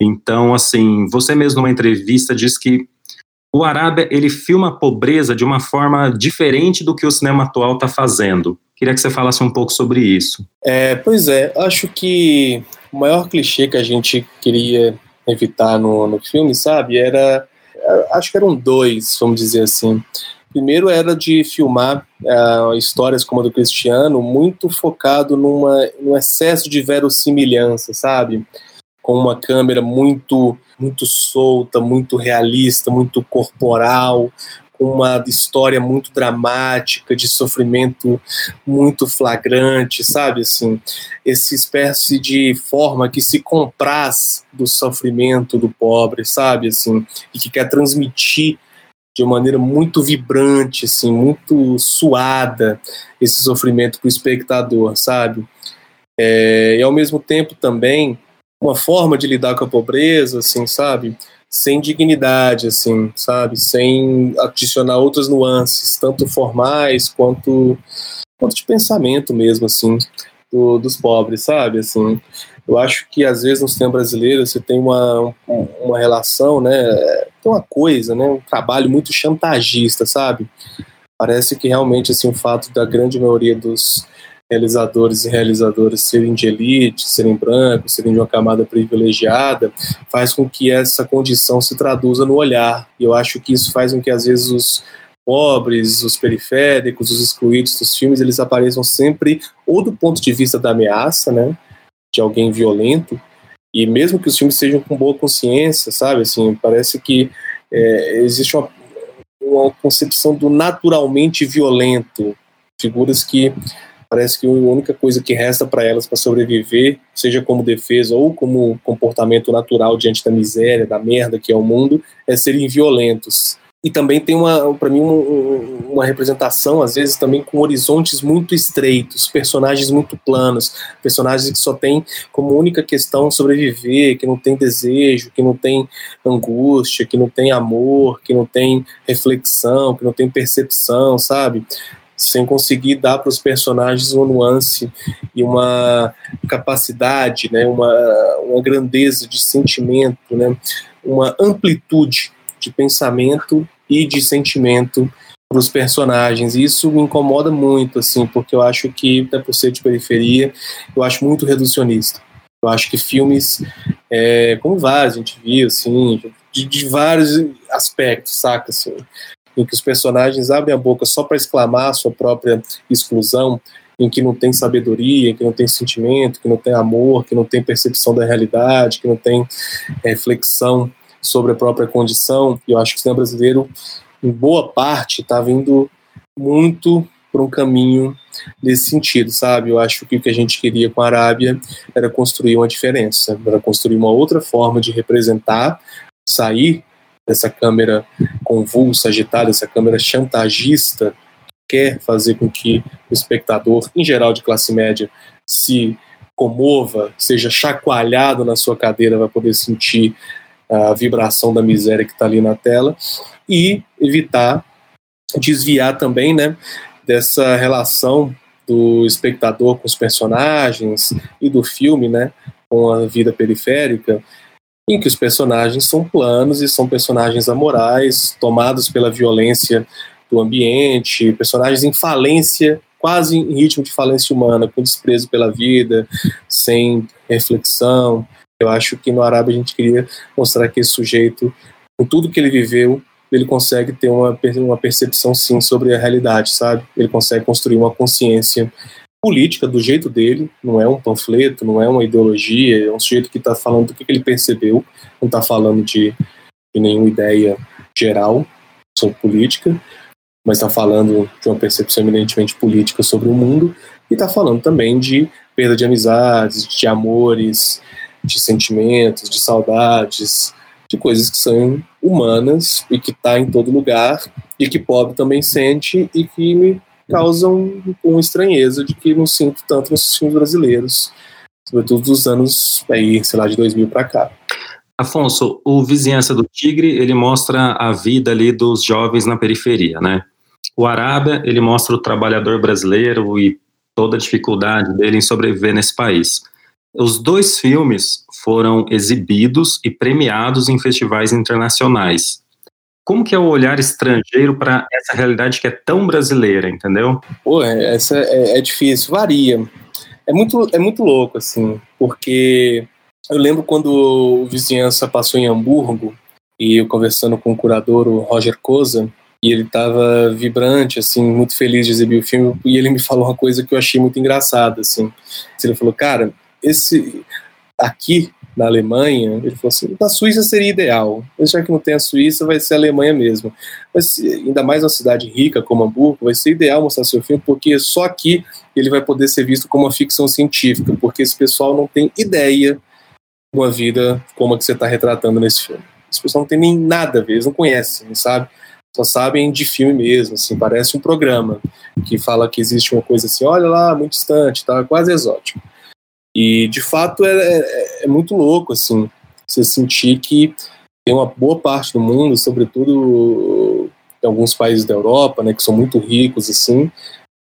Então, assim, você mesmo numa entrevista diz que o Arábia ele filma a pobreza de uma forma diferente do que o cinema atual está fazendo. Queria que você falasse um pouco sobre isso. É, pois é, acho que o maior clichê que a gente queria evitar no, no filme, sabe? Era, acho que eram dois, vamos dizer assim. Primeiro era de filmar uh, histórias como a do Cristiano, muito focado numa, num excesso de verossimilhança, sabe? Com uma câmera muito, muito solta, muito realista, muito corporal, uma história muito dramática, de sofrimento muito flagrante, sabe? Assim, essa espécie de forma que se compraz do sofrimento do pobre, sabe? Assim, e que quer transmitir de uma maneira muito vibrante, assim, muito suada esse sofrimento para o espectador, sabe? É, e ao mesmo tempo também uma forma de lidar com a pobreza, assim, sabe? Sem dignidade, assim, sabe? Sem adicionar outras nuances, tanto formais quanto, quanto de pensamento mesmo, assim, do, dos pobres, sabe? Assim, eu acho que às vezes no sistema brasileiro você tem uma, uma relação, né? Tem uma coisa, né? Um trabalho muito chantagista, sabe? Parece que realmente assim o fato da grande maioria dos realizadores e realizadoras serem de elite, serem brancos, serem de uma camada privilegiada, faz com que essa condição se traduza no olhar. E eu acho que isso faz com que às vezes os pobres, os periféricos, os excluídos dos filmes, eles apareçam sempre ou do ponto de vista da ameaça, né, de alguém violento, e mesmo que os filmes sejam com boa consciência, sabe, assim, parece que é, existe uma, uma concepção do naturalmente violento, figuras que Parece que a única coisa que resta para elas para sobreviver, seja como defesa ou como comportamento natural diante da miséria, da merda que é o mundo, é serem violentos. E também tem uma, para mim, um, uma representação às vezes também com horizontes muito estreitos, personagens muito planos, personagens que só têm como única questão sobreviver, que não tem desejo, que não tem angústia, que não tem amor, que não tem reflexão, que não tem percepção, sabe? Sem conseguir dar para os personagens uma nuance e uma capacidade, né, uma, uma grandeza de sentimento, né, uma amplitude de pensamento e de sentimento para os personagens. E isso me incomoda muito, assim, porque eu acho que, até por ser de periferia, eu acho muito reducionista. Eu acho que filmes, é, como vários a gente viu, assim, de, de vários aspectos, saca? Assim, em que os personagens abrem a boca só para exclamar a sua própria exclusão, em que não tem sabedoria, em que não tem sentimento, que não tem amor, que não tem percepção da realidade, que não tem reflexão sobre a própria condição. E eu acho que o cinema brasileiro, em boa parte, está vindo muito por um caminho nesse sentido, sabe? Eu acho que o que a gente queria com a Arábia era construir uma diferença, era construir uma outra forma de representar, sair dessa câmera convulsa, agitada, essa câmera chantagista, que quer fazer com que o espectador, em geral de classe média, se comova, seja chacoalhado na sua cadeira, vai poder sentir a vibração da miséria que está ali na tela, e evitar desviar também né, dessa relação do espectador com os personagens e do filme né, com a vida periférica, em que os personagens são planos e são personagens amorais, tomados pela violência do ambiente, personagens em falência, quase em ritmo de falência humana, com desprezo pela vida, sem reflexão. Eu acho que no Arábia a gente queria mostrar que esse sujeito, com tudo que ele viveu, ele consegue ter uma, uma percepção sim sobre a realidade, sabe? Ele consegue construir uma consciência política do jeito dele, não é um panfleto, não é uma ideologia, é um sujeito que está falando do que, ele percebeu, não está falando de, de nenhuma ideia geral sobre política, mas está falando de uma percepção eminentemente política sobre o mundo e está falando também de perda de amizades, de amores, de sentimentos, de saudades, de coisas que são humanas e que está em todo lugar e que pobre também sente e que me causam uma estranheza de que não sinto tanto nos filmes brasileiros, sobretudo dos anos aí, sei lá, de 2000 para cá. Afonso, o Vizinhança do Tigre, ele mostra a vida ali dos jovens na periferia, né? O Arábia, ele mostra o trabalhador brasileiro e toda a dificuldade dele em sobreviver nesse país. Os dois filmes foram exibidos e premiados em festivais internacionais. Como que é o olhar estrangeiro para essa realidade que é tão brasileira, entendeu? Pô, é, essa é, é difícil, varia. É muito, é muito louco, assim, porque Eu lembro quando o Vizinhança passou em Hamburgo e eu conversando com o curador, o Roger Koza, e ele estava vibrante, assim, muito feliz de exibir o filme, e ele me falou uma coisa que eu achei muito engraçada, assim. Ele falou, cara, esse aqui na Alemanha, ele falou assim, na Suíça seria ideal, mas já que não tem a Suíça, vai ser a Alemanha mesmo. Mas ainda mais uma cidade rica como Hamburgo, vai ser ideal mostrar seu filme, porque só aqui ele vai poder ser visto como uma ficção científica, porque esse pessoal não tem ideia de uma vida como a que você está retratando nesse filme. Esse pessoal não tem nem nada a ver, eles não conhecem, não sabe? Só sabem de filme mesmo, assim, parece um programa que fala que existe uma coisa assim, olha lá, muito distante, tá quase exótico. E de fato é, é, é muito louco, assim, você sentir que tem uma boa parte do mundo, sobretudo em alguns países da Europa, né, que são muito ricos, assim,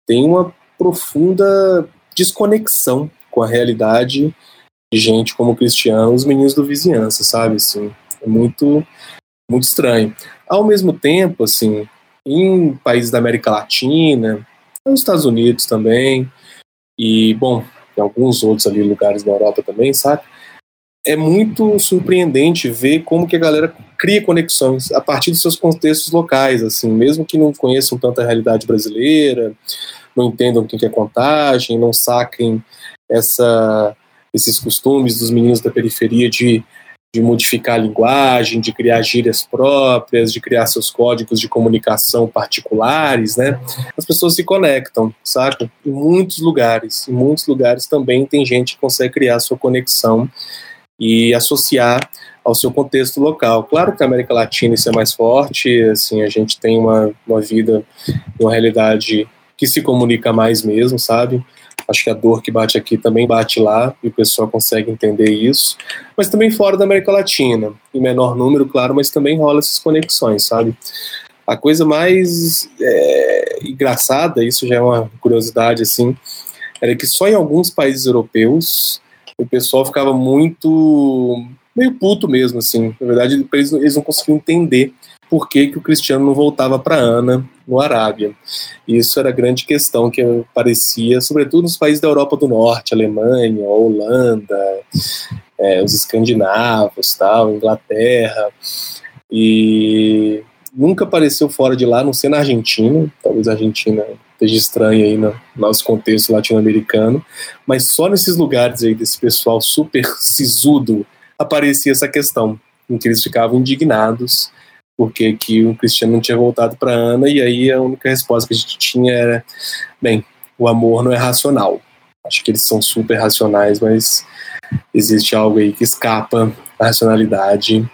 tem uma profunda desconexão com a realidade de gente como cristiano, os meninos do vizinhança, sabe, assim, é muito, muito estranho. Ao mesmo tempo, assim, em países da América Latina, nos Estados Unidos também, e, bom, alguns outros ali lugares da Europa também, sabe? É muito surpreendente ver como que a galera cria conexões a partir dos seus contextos locais, assim, mesmo que não conheçam tanta realidade brasileira, não entendam o que é contagem, não saquem essa, esses costumes dos meninos da periferia de de modificar a linguagem, de criar gírias próprias, de criar seus códigos de comunicação particulares, né? As pessoas se conectam, sabe? Em muitos lugares, em muitos lugares também tem gente que consegue criar sua conexão e associar ao seu contexto local. Claro que a América Latina isso é mais forte, assim, a gente tem uma, uma vida, uma realidade que se comunica mais mesmo, sabe? Acho que a dor que bate aqui também bate lá e o pessoal consegue entender isso. Mas também fora da América Latina, em menor número, claro, mas também rola essas conexões, sabe? A coisa mais é, engraçada, isso já é uma curiosidade, assim, era que só em alguns países europeus o pessoal ficava muito meio puto mesmo, assim. Na verdade, eles, não conseguiam entender por que, que o Cristiano não voltava para Ana no Arábia. Isso era a grande questão que aparecia, sobretudo nos países da Europa do Norte, Alemanha, Holanda, é, os escandinavos, tal, Inglaterra. E nunca apareceu fora de lá, não ser na Argentina, talvez a Argentina esteja estranha aí no nosso contexto latino-americano, mas só nesses lugares aí desse pessoal super sisudo aparecia essa questão, em que eles ficavam indignados porque que o Cristiano não tinha voltado para Ana, e aí a única resposta que a gente tinha era: bem, o amor não é racional. Acho que eles são super racionais, mas existe algo aí que escapa da racionalidade,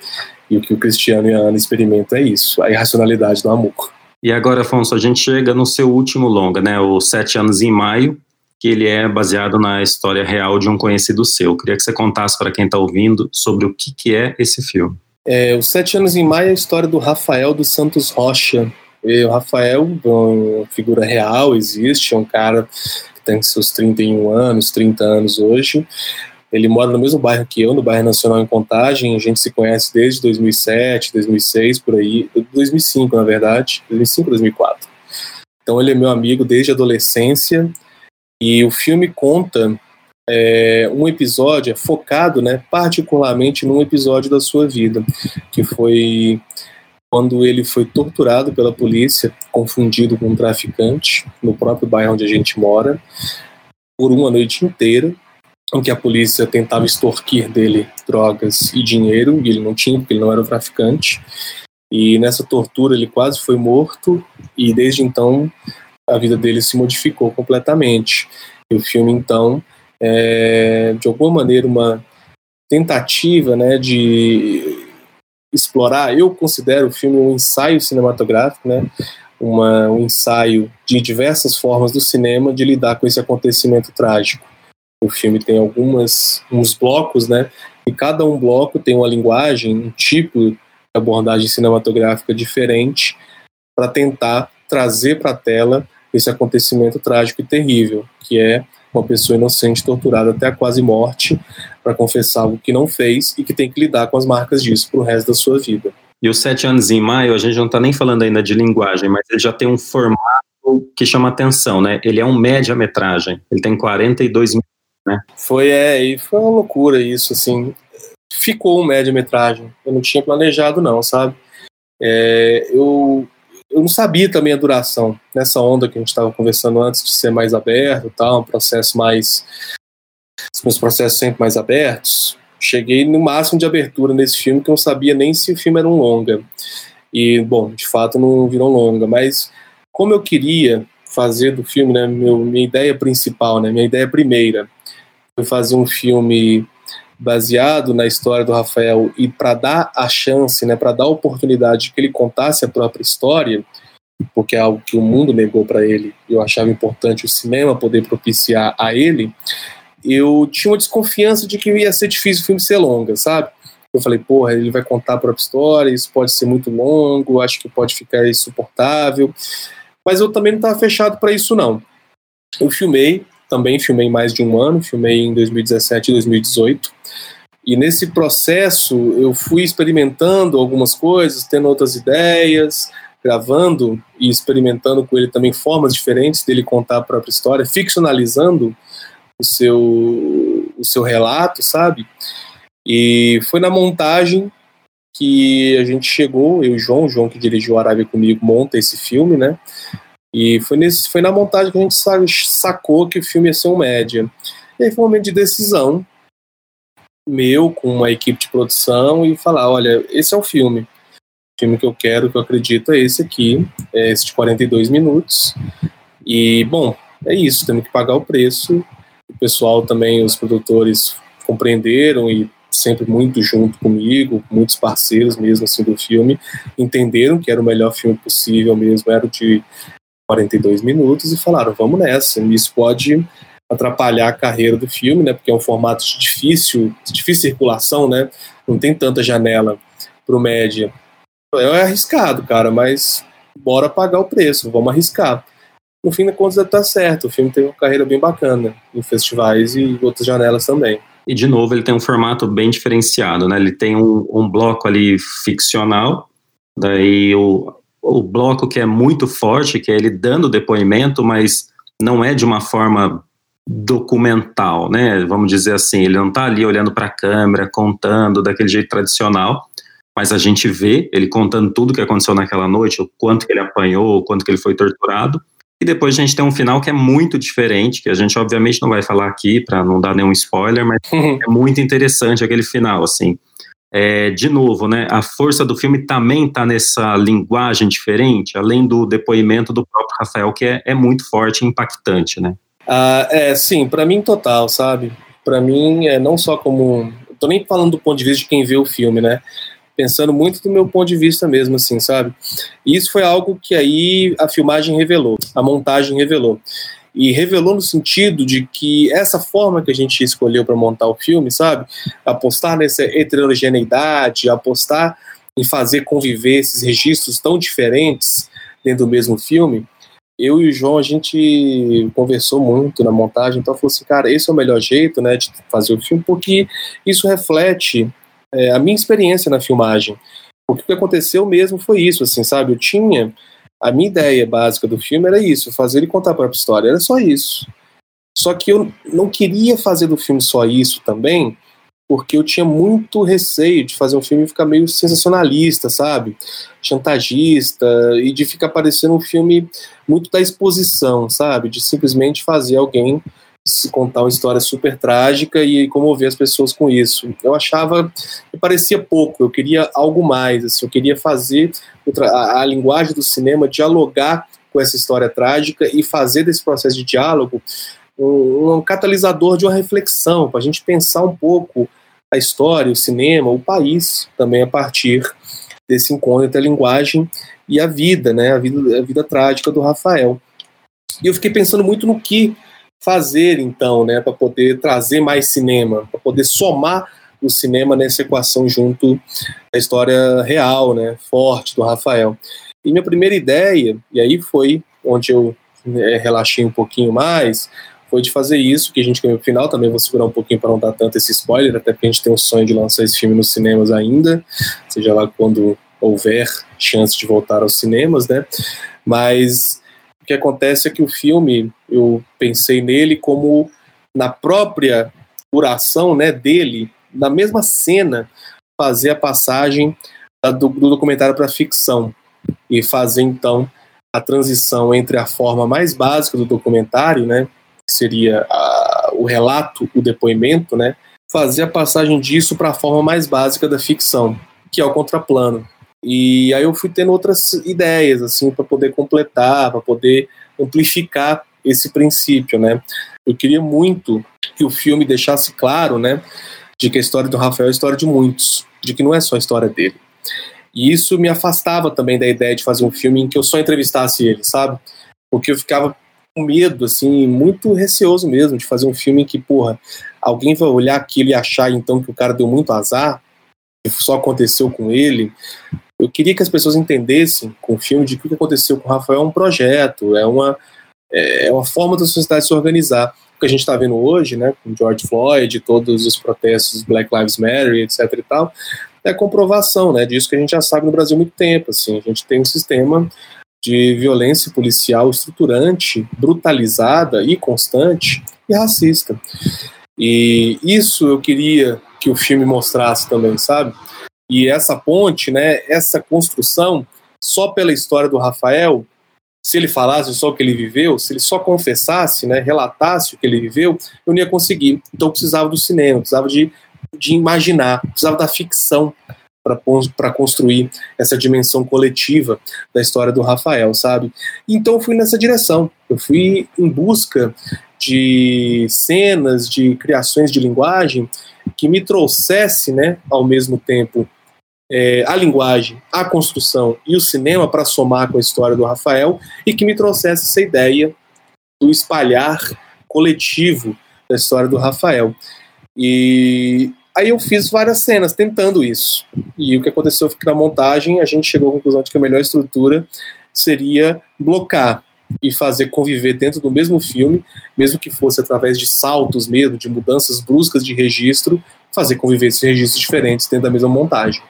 e o que o Cristiano e a Ana experimentam é isso, a irracionalidade do amor. E agora, Afonso, a gente chega no seu último longa, né, o Sete Anos em Maio, que ele é baseado na história real de um conhecido seu. Queria que você contasse para quem está ouvindo sobre o que, que é esse filme. É, os Sete Anos em Maio é a história do Rafael dos Santos Rocha. E o Rafael, uma figura real, existe, é um cara que tem seus 31 anos, 30 anos hoje. Ele mora no mesmo bairro que eu, no bairro Nacional em Contagem. A gente se conhece desde 2007, 2006, por aí. 2005, na verdade. 2005, 2004. Então ele é meu amigo desde a adolescência. E o filme conta é, um episódio focado, né, particularmente num episódio da sua vida, que foi quando ele foi torturado pela polícia, confundido com um traficante, no próprio bairro onde a gente mora, por uma noite inteira, em que a polícia tentava extorquir dele drogas e dinheiro, e ele não tinha, porque ele não era um traficante. E nessa tortura ele quase foi morto, e desde então a vida dele se modificou completamente. E o filme, então, é, de alguma maneira, uma tentativa né, de explorar. Eu considero o filme um ensaio cinematográfico, né, uma, um ensaio de diversas formas do cinema de lidar com esse acontecimento trágico. O filme tem algumas uns blocos, né, e cada um bloco tem uma linguagem, um tipo de abordagem cinematográfica diferente para tentar trazer para a tela esse acontecimento trágico e terrível, que é uma pessoa inocente torturada até a quase morte para confessar algo que não fez e que tem que lidar com as marcas disso para o resto da sua vida. E os Sete Anos em Maio, a gente não está nem falando ainda de linguagem, mas ele já tem um formato que chama atenção, né? Ele é um média-metragem, ele tem 42 minutos, né? Foi, é, e foi uma loucura isso, assim. ficou um média-metragem. Eu não tinha planejado, não, sabe? É, eu, eu não sabia também a duração, nessa onda que a gente estava conversando antes de ser mais aberto, tal, um processo mais. Os meus processos sempre mais abertos. Cheguei no máximo de abertura nesse filme que eu não sabia nem se o filme era um longa. E, bom, de fato não virou longa, mas como eu queria fazer do filme, né, meu, minha ideia principal, né, minha ideia primeira, foi fazer um filme baseado na história do Rafael e para dar a chance, né, para dar a oportunidade de que ele contasse a própria história, porque é algo que o mundo negou para ele, e eu achava importante o cinema poder propiciar a ele, eu tinha uma desconfiança de que ia ser difícil o filme ser longa, sabe? Eu falei, porra, ele vai contar a própria história, isso pode ser muito longo, acho que pode ficar insuportável. Mas eu também não estava fechado para isso, não. Eu filmei, também filmei mais de um ano, filmei em 2017 e 2018. E nesse processo eu fui experimentando algumas coisas, tendo outras ideias, gravando e experimentando com ele também formas diferentes dele contar a própria história, ficcionalizando o seu, o seu relato, sabe? E foi na montagem que a gente chegou, eu e o João, o João que dirigiu Arábia comigo, monta esse filme, né? E foi, nesse, foi na montagem que a gente sacou que o filme ia ser um média. E aí foi um momento de decisão meu com uma equipe de produção e falar, olha, esse é o filme. O filme que eu quero, que eu acredito é esse aqui, é esse de 42 minutos. E, bom, é isso, temos que pagar o preço. O pessoal também, os produtores compreenderam e sempre muito junto comigo, muitos parceiros mesmo assim do filme, entenderam que era o melhor filme possível mesmo, era o de 42 minutos e falaram, vamos nessa, isso pode atrapalhar a carreira do filme, né, porque é um formato difícil, de difícil circulação, né, não tem tanta janela pro média. É arriscado, cara, mas bora pagar o preço, vamos arriscar. No fim da contas, tá certo, o filme tem uma carreira bem bacana em festivais e outras janelas também. E, de novo, ele tem um formato bem diferenciado, né? Ele tem um, um bloco ali ficcional, daí o, o bloco que é muito forte, que é ele dando depoimento, mas não é de uma forma documental, né? Vamos dizer assim, ele não está ali olhando para a câmera, contando daquele jeito tradicional, mas a gente vê ele contando tudo que aconteceu naquela noite, o quanto que ele apanhou, o quanto que ele foi torturado. E depois a gente tem um final que é muito diferente, que a gente obviamente não vai falar aqui para não dar nenhum spoiler, mas é muito interessante aquele final, assim. É, de novo, né, a força do filme também está nessa linguagem diferente, além do depoimento do próprio Rafael, que é, é muito forte e impactante, né? Ah, é, sim, para mim total, sabe? Para mim, é não só como. Tô nem falando do ponto de vista de quem vê o filme, né? Pensando muito do meu ponto de vista mesmo, assim, sabe? E isso foi algo que aí a filmagem revelou, a montagem revelou e revelou no sentido de que essa forma que a gente escolheu para montar o filme, sabe? Apostar nessa heterogeneidade, apostar em fazer conviver esses registros tão diferentes dentro do mesmo filme. Eu e o João, a gente conversou muito na montagem, então falou assim, cara, esse é o melhor jeito, né, de fazer o filme, porque isso reflete é, a minha experiência na filmagem. Porque o que aconteceu mesmo foi isso, assim, sabe? Eu tinha a minha ideia básica do filme era isso, fazer ele contar a própria história, era só isso. Só que eu não queria fazer do filme só isso também, porque eu tinha muito receio de fazer um filme e ficar meio sensacionalista, sabe? Chantagista, e de ficar parecendo um filme muito da exposição, sabe? De simplesmente fazer alguém se contar uma história super trágica e comover as pessoas com isso. Eu achava que parecia pouco, eu queria algo mais, assim, eu queria fazer a, a linguagem do cinema dialogar com essa história trágica e fazer desse processo de diálogo um, um catalisador de uma reflexão, para a gente pensar um pouco a história, o cinema, o país também a partir desse encontro entre a linguagem e a vida, né, a vida, a vida trágica do Rafael. E eu fiquei pensando muito no que fazer então, né, para poder trazer mais cinema, para poder somar o cinema nessa equação junto à história real, né, forte do Rafael. E minha primeira ideia, e aí foi onde eu é, relaxei um pouquinho mais, de fazer isso, que a gente no final também vou segurar um pouquinho para não dar tanto esse spoiler, até porque a gente tem o sonho de lançar esse filme nos cinemas ainda, seja lá quando houver chance de voltar aos cinemas, né? Mas o que acontece é que o filme, eu pensei nele como na própria duração, né, dele, na mesma cena, fazer a passagem do, do documentário para ficção e fazer então a transição entre a forma mais básica do documentário, né, que seria a, o relato, o depoimento, né, fazer a passagem disso para a forma mais básica da ficção, que é o contraplano. E aí eu fui tendo outras ideias assim para poder completar, para poder amplificar esse princípio, né? Eu queria muito que o filme deixasse claro, né, de que a história do Rafael é a história de muitos, de que não é só a história dele. E isso me afastava também da ideia de fazer um filme em que eu só entrevistasse ele, sabe? Porque eu ficava medo, assim, muito receoso mesmo de fazer um filme que, porra, alguém vai olhar aquilo e achar então que o cara deu muito azar, que só aconteceu com ele. Eu queria que as pessoas entendessem com o filme de que o que aconteceu com o Rafael é um projeto, é uma, é uma forma da sociedade se organizar. O que a gente está vendo hoje, né, com George Floyd, todos os protestos Black Lives Matter, etc e tal, é comprovação, né, disso que a gente já sabe no Brasil há muito tempo, assim, a gente tem um sistema de violência policial estruturante, brutalizada e constante e racista. E isso eu queria que o filme mostrasse também, sabe? E essa ponte, né, essa construção, só pela história do Rafael, se ele falasse só o que ele viveu, se ele só confessasse, né, relatasse o que ele viveu, eu não ia conseguir. Então eu precisava do cinema, precisava de de imaginar, precisava da ficção para construir essa dimensão coletiva da história do Rafael, sabe? Então fui nessa direção. Eu fui em busca de cenas, de criações de linguagem que me trouxesse, né, ao mesmo tempo, é, a linguagem, a construção e o cinema para somar com a história do Rafael e que me trouxesse essa ideia do espalhar coletivo da história do Rafael. E aí eu fiz várias cenas tentando isso. E o que aconteceu foi que na montagem a gente chegou à conclusão de que a melhor estrutura seria blocar e fazer conviver dentro do mesmo filme, mesmo que fosse através de saltos mesmo, de mudanças bruscas de registro, fazer conviver esses registros diferentes dentro da mesma montagem.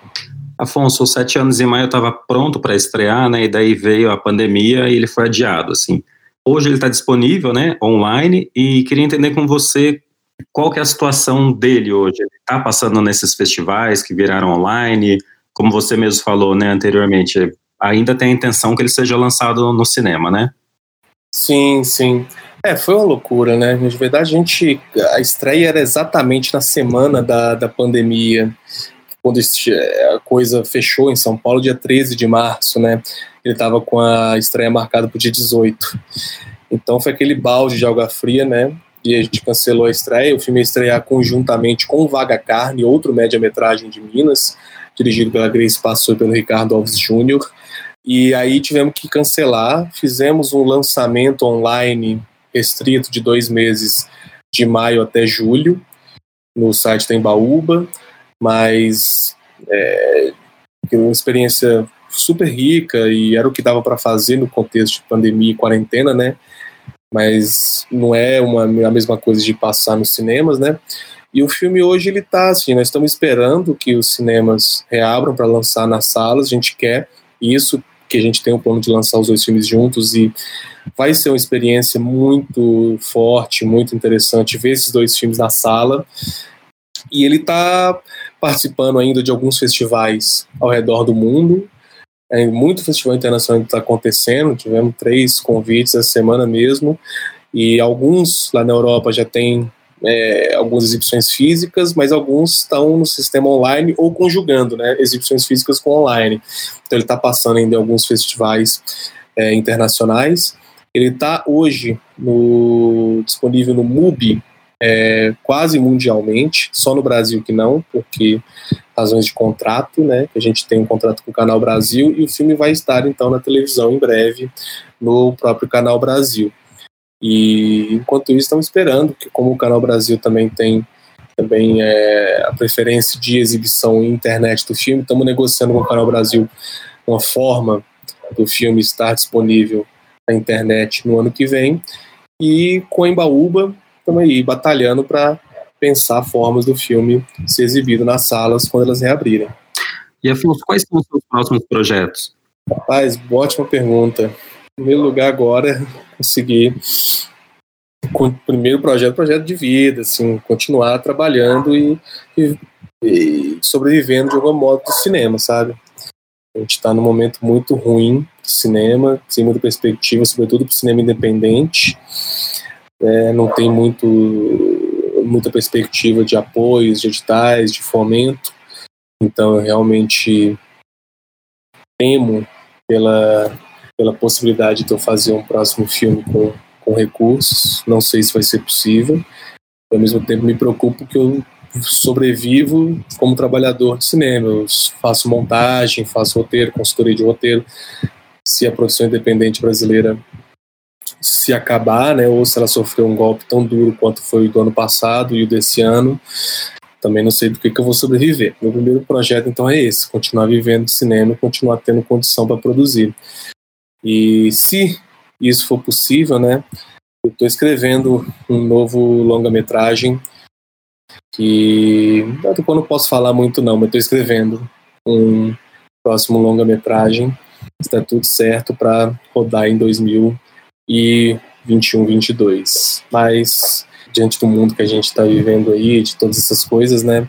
Afonso, Sete Anos em Maio estava pronto para estrear, né? E daí veio a pandemia e ele foi adiado, assim. Hoje ele está disponível, né? Online e queria entender com você qual que é a situação dele hoje? Ele está passando nesses festivais que viraram online? Como você mesmo falou né, anteriormente, ainda tem a intenção que ele seja lançado no cinema, né? Sim, sim. É, foi uma loucura, né? De verdade, a gente. A estreia era exatamente na semana da, da pandemia, quando a coisa fechou em São Paulo, dia 13 de março, né? Ele estava com a estreia marcada para o dia 18. Então foi aquele balde de água fria, né? E a gente cancelou a estreia. O filme ia estrear conjuntamente com Vaga Carne, outro média-metragem de Minas, dirigido pela Grace Passou e pelo Ricardo Alves Júnior. E aí tivemos que cancelar. Fizemos um lançamento online restrito de dois meses, de maio até julho, no site da Embaúba, mas é, uma experiência super rica e era o que dava para fazer no contexto de pandemia e quarentena, né? Mas não é uma, a mesma coisa de passar nos cinemas, né? E o filme hoje ele tá assim, nós estamos esperando que os cinemas reabram para lançar nas salas, a gente quer isso, que a gente tem o plano de lançar os dois filmes juntos e vai ser uma experiência muito forte, muito interessante ver esses dois filmes na sala. E ele está participando ainda de alguns festivais ao redor do mundo, é, muito festival internacional está acontecendo, tivemos três convites essa semana mesmo, e alguns lá na Europa já tem é, algumas exibições físicas, mas alguns estão no sistema online ou conjugando né, exibições físicas com online. Então ele está passando ainda em alguns festivais é, internacionais. Ele está hoje no, disponível no MUBI, é, quase mundialmente, só no Brasil que não, porque razões de contrato, né? Que a gente tem um contrato com o Canal Brasil e o filme vai estar então na televisão em breve no próprio Canal Brasil. E enquanto isso estamos esperando que como o Canal Brasil também tem também é, a preferência de exibição em internet do filme, estamos negociando com o Canal Brasil uma forma do filme estar disponível na internet no ano que vem. E com a Embaúba, estamos aí batalhando para pensar formas do filme ser exibido nas salas quando elas reabrirem. E Afonso, quais são os seus próximos projetos? Rapaz, ótima pergunta. Em primeiro lugar, agora, conseguir com o primeiro projeto, projeto de vida, assim, continuar trabalhando e, e e sobrevivendo de algum modo do cinema, sabe? A gente está num momento muito ruim de cinema, sem muita perspectiva, sobretudo para o cinema independente. É, não tem muito, muita perspectiva de apoios, de editais, de fomento. Então, eu realmente temo pela, pela possibilidade de eu fazer um próximo filme com, com recursos. Não sei se vai ser possível. Ao mesmo tempo, me preocupo que eu sobrevivo como trabalhador de cinema. Eu faço montagem, faço roteiro, consultoria de roteiro. Se a produção independente brasileira se acabar, né, ou se ela sofreu um golpe tão duro quanto foi o do ano passado e o desse ano, também não sei do que, que eu vou sobreviver. Meu primeiro projeto, então, é esse: continuar vivendo de cinema continuar tendo condição para produzir. E se isso for possível, né, eu estou escrevendo um novo longa-metragem que eu não posso falar muito não, mas estou escrevendo um próximo longa-metragem. Está tudo certo para rodar em 2021, 22. Mas diante do mundo que a gente está vivendo aí, de todas essas coisas, né?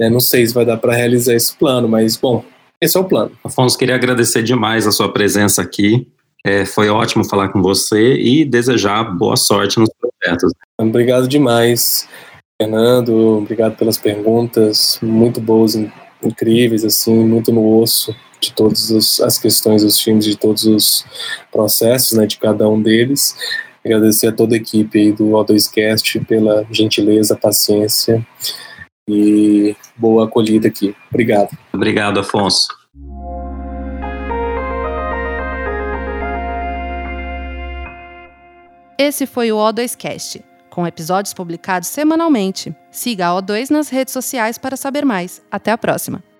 É, não sei se vai dar para realizar esse plano, mas bom, esse é o plano. Afonso, queria agradecer demais a sua presença aqui. É, foi ótimo falar com você e desejar boa sorte nos projetos. Obrigado demais. Fernando, obrigado pelas perguntas, muito boas, incríveis, assim, muito no osso de todas as questões dos filmes, de todos os processos, né, de cada um deles. Agradecer a toda a equipe aí do O2Cast pela gentileza, paciência e boa acolhida aqui. Obrigado. Obrigado, Afonso. Esse foi o O2Cast com episódios publicados semanalmente. Siga a O2 nas redes sociais para saber mais. Até a próxima!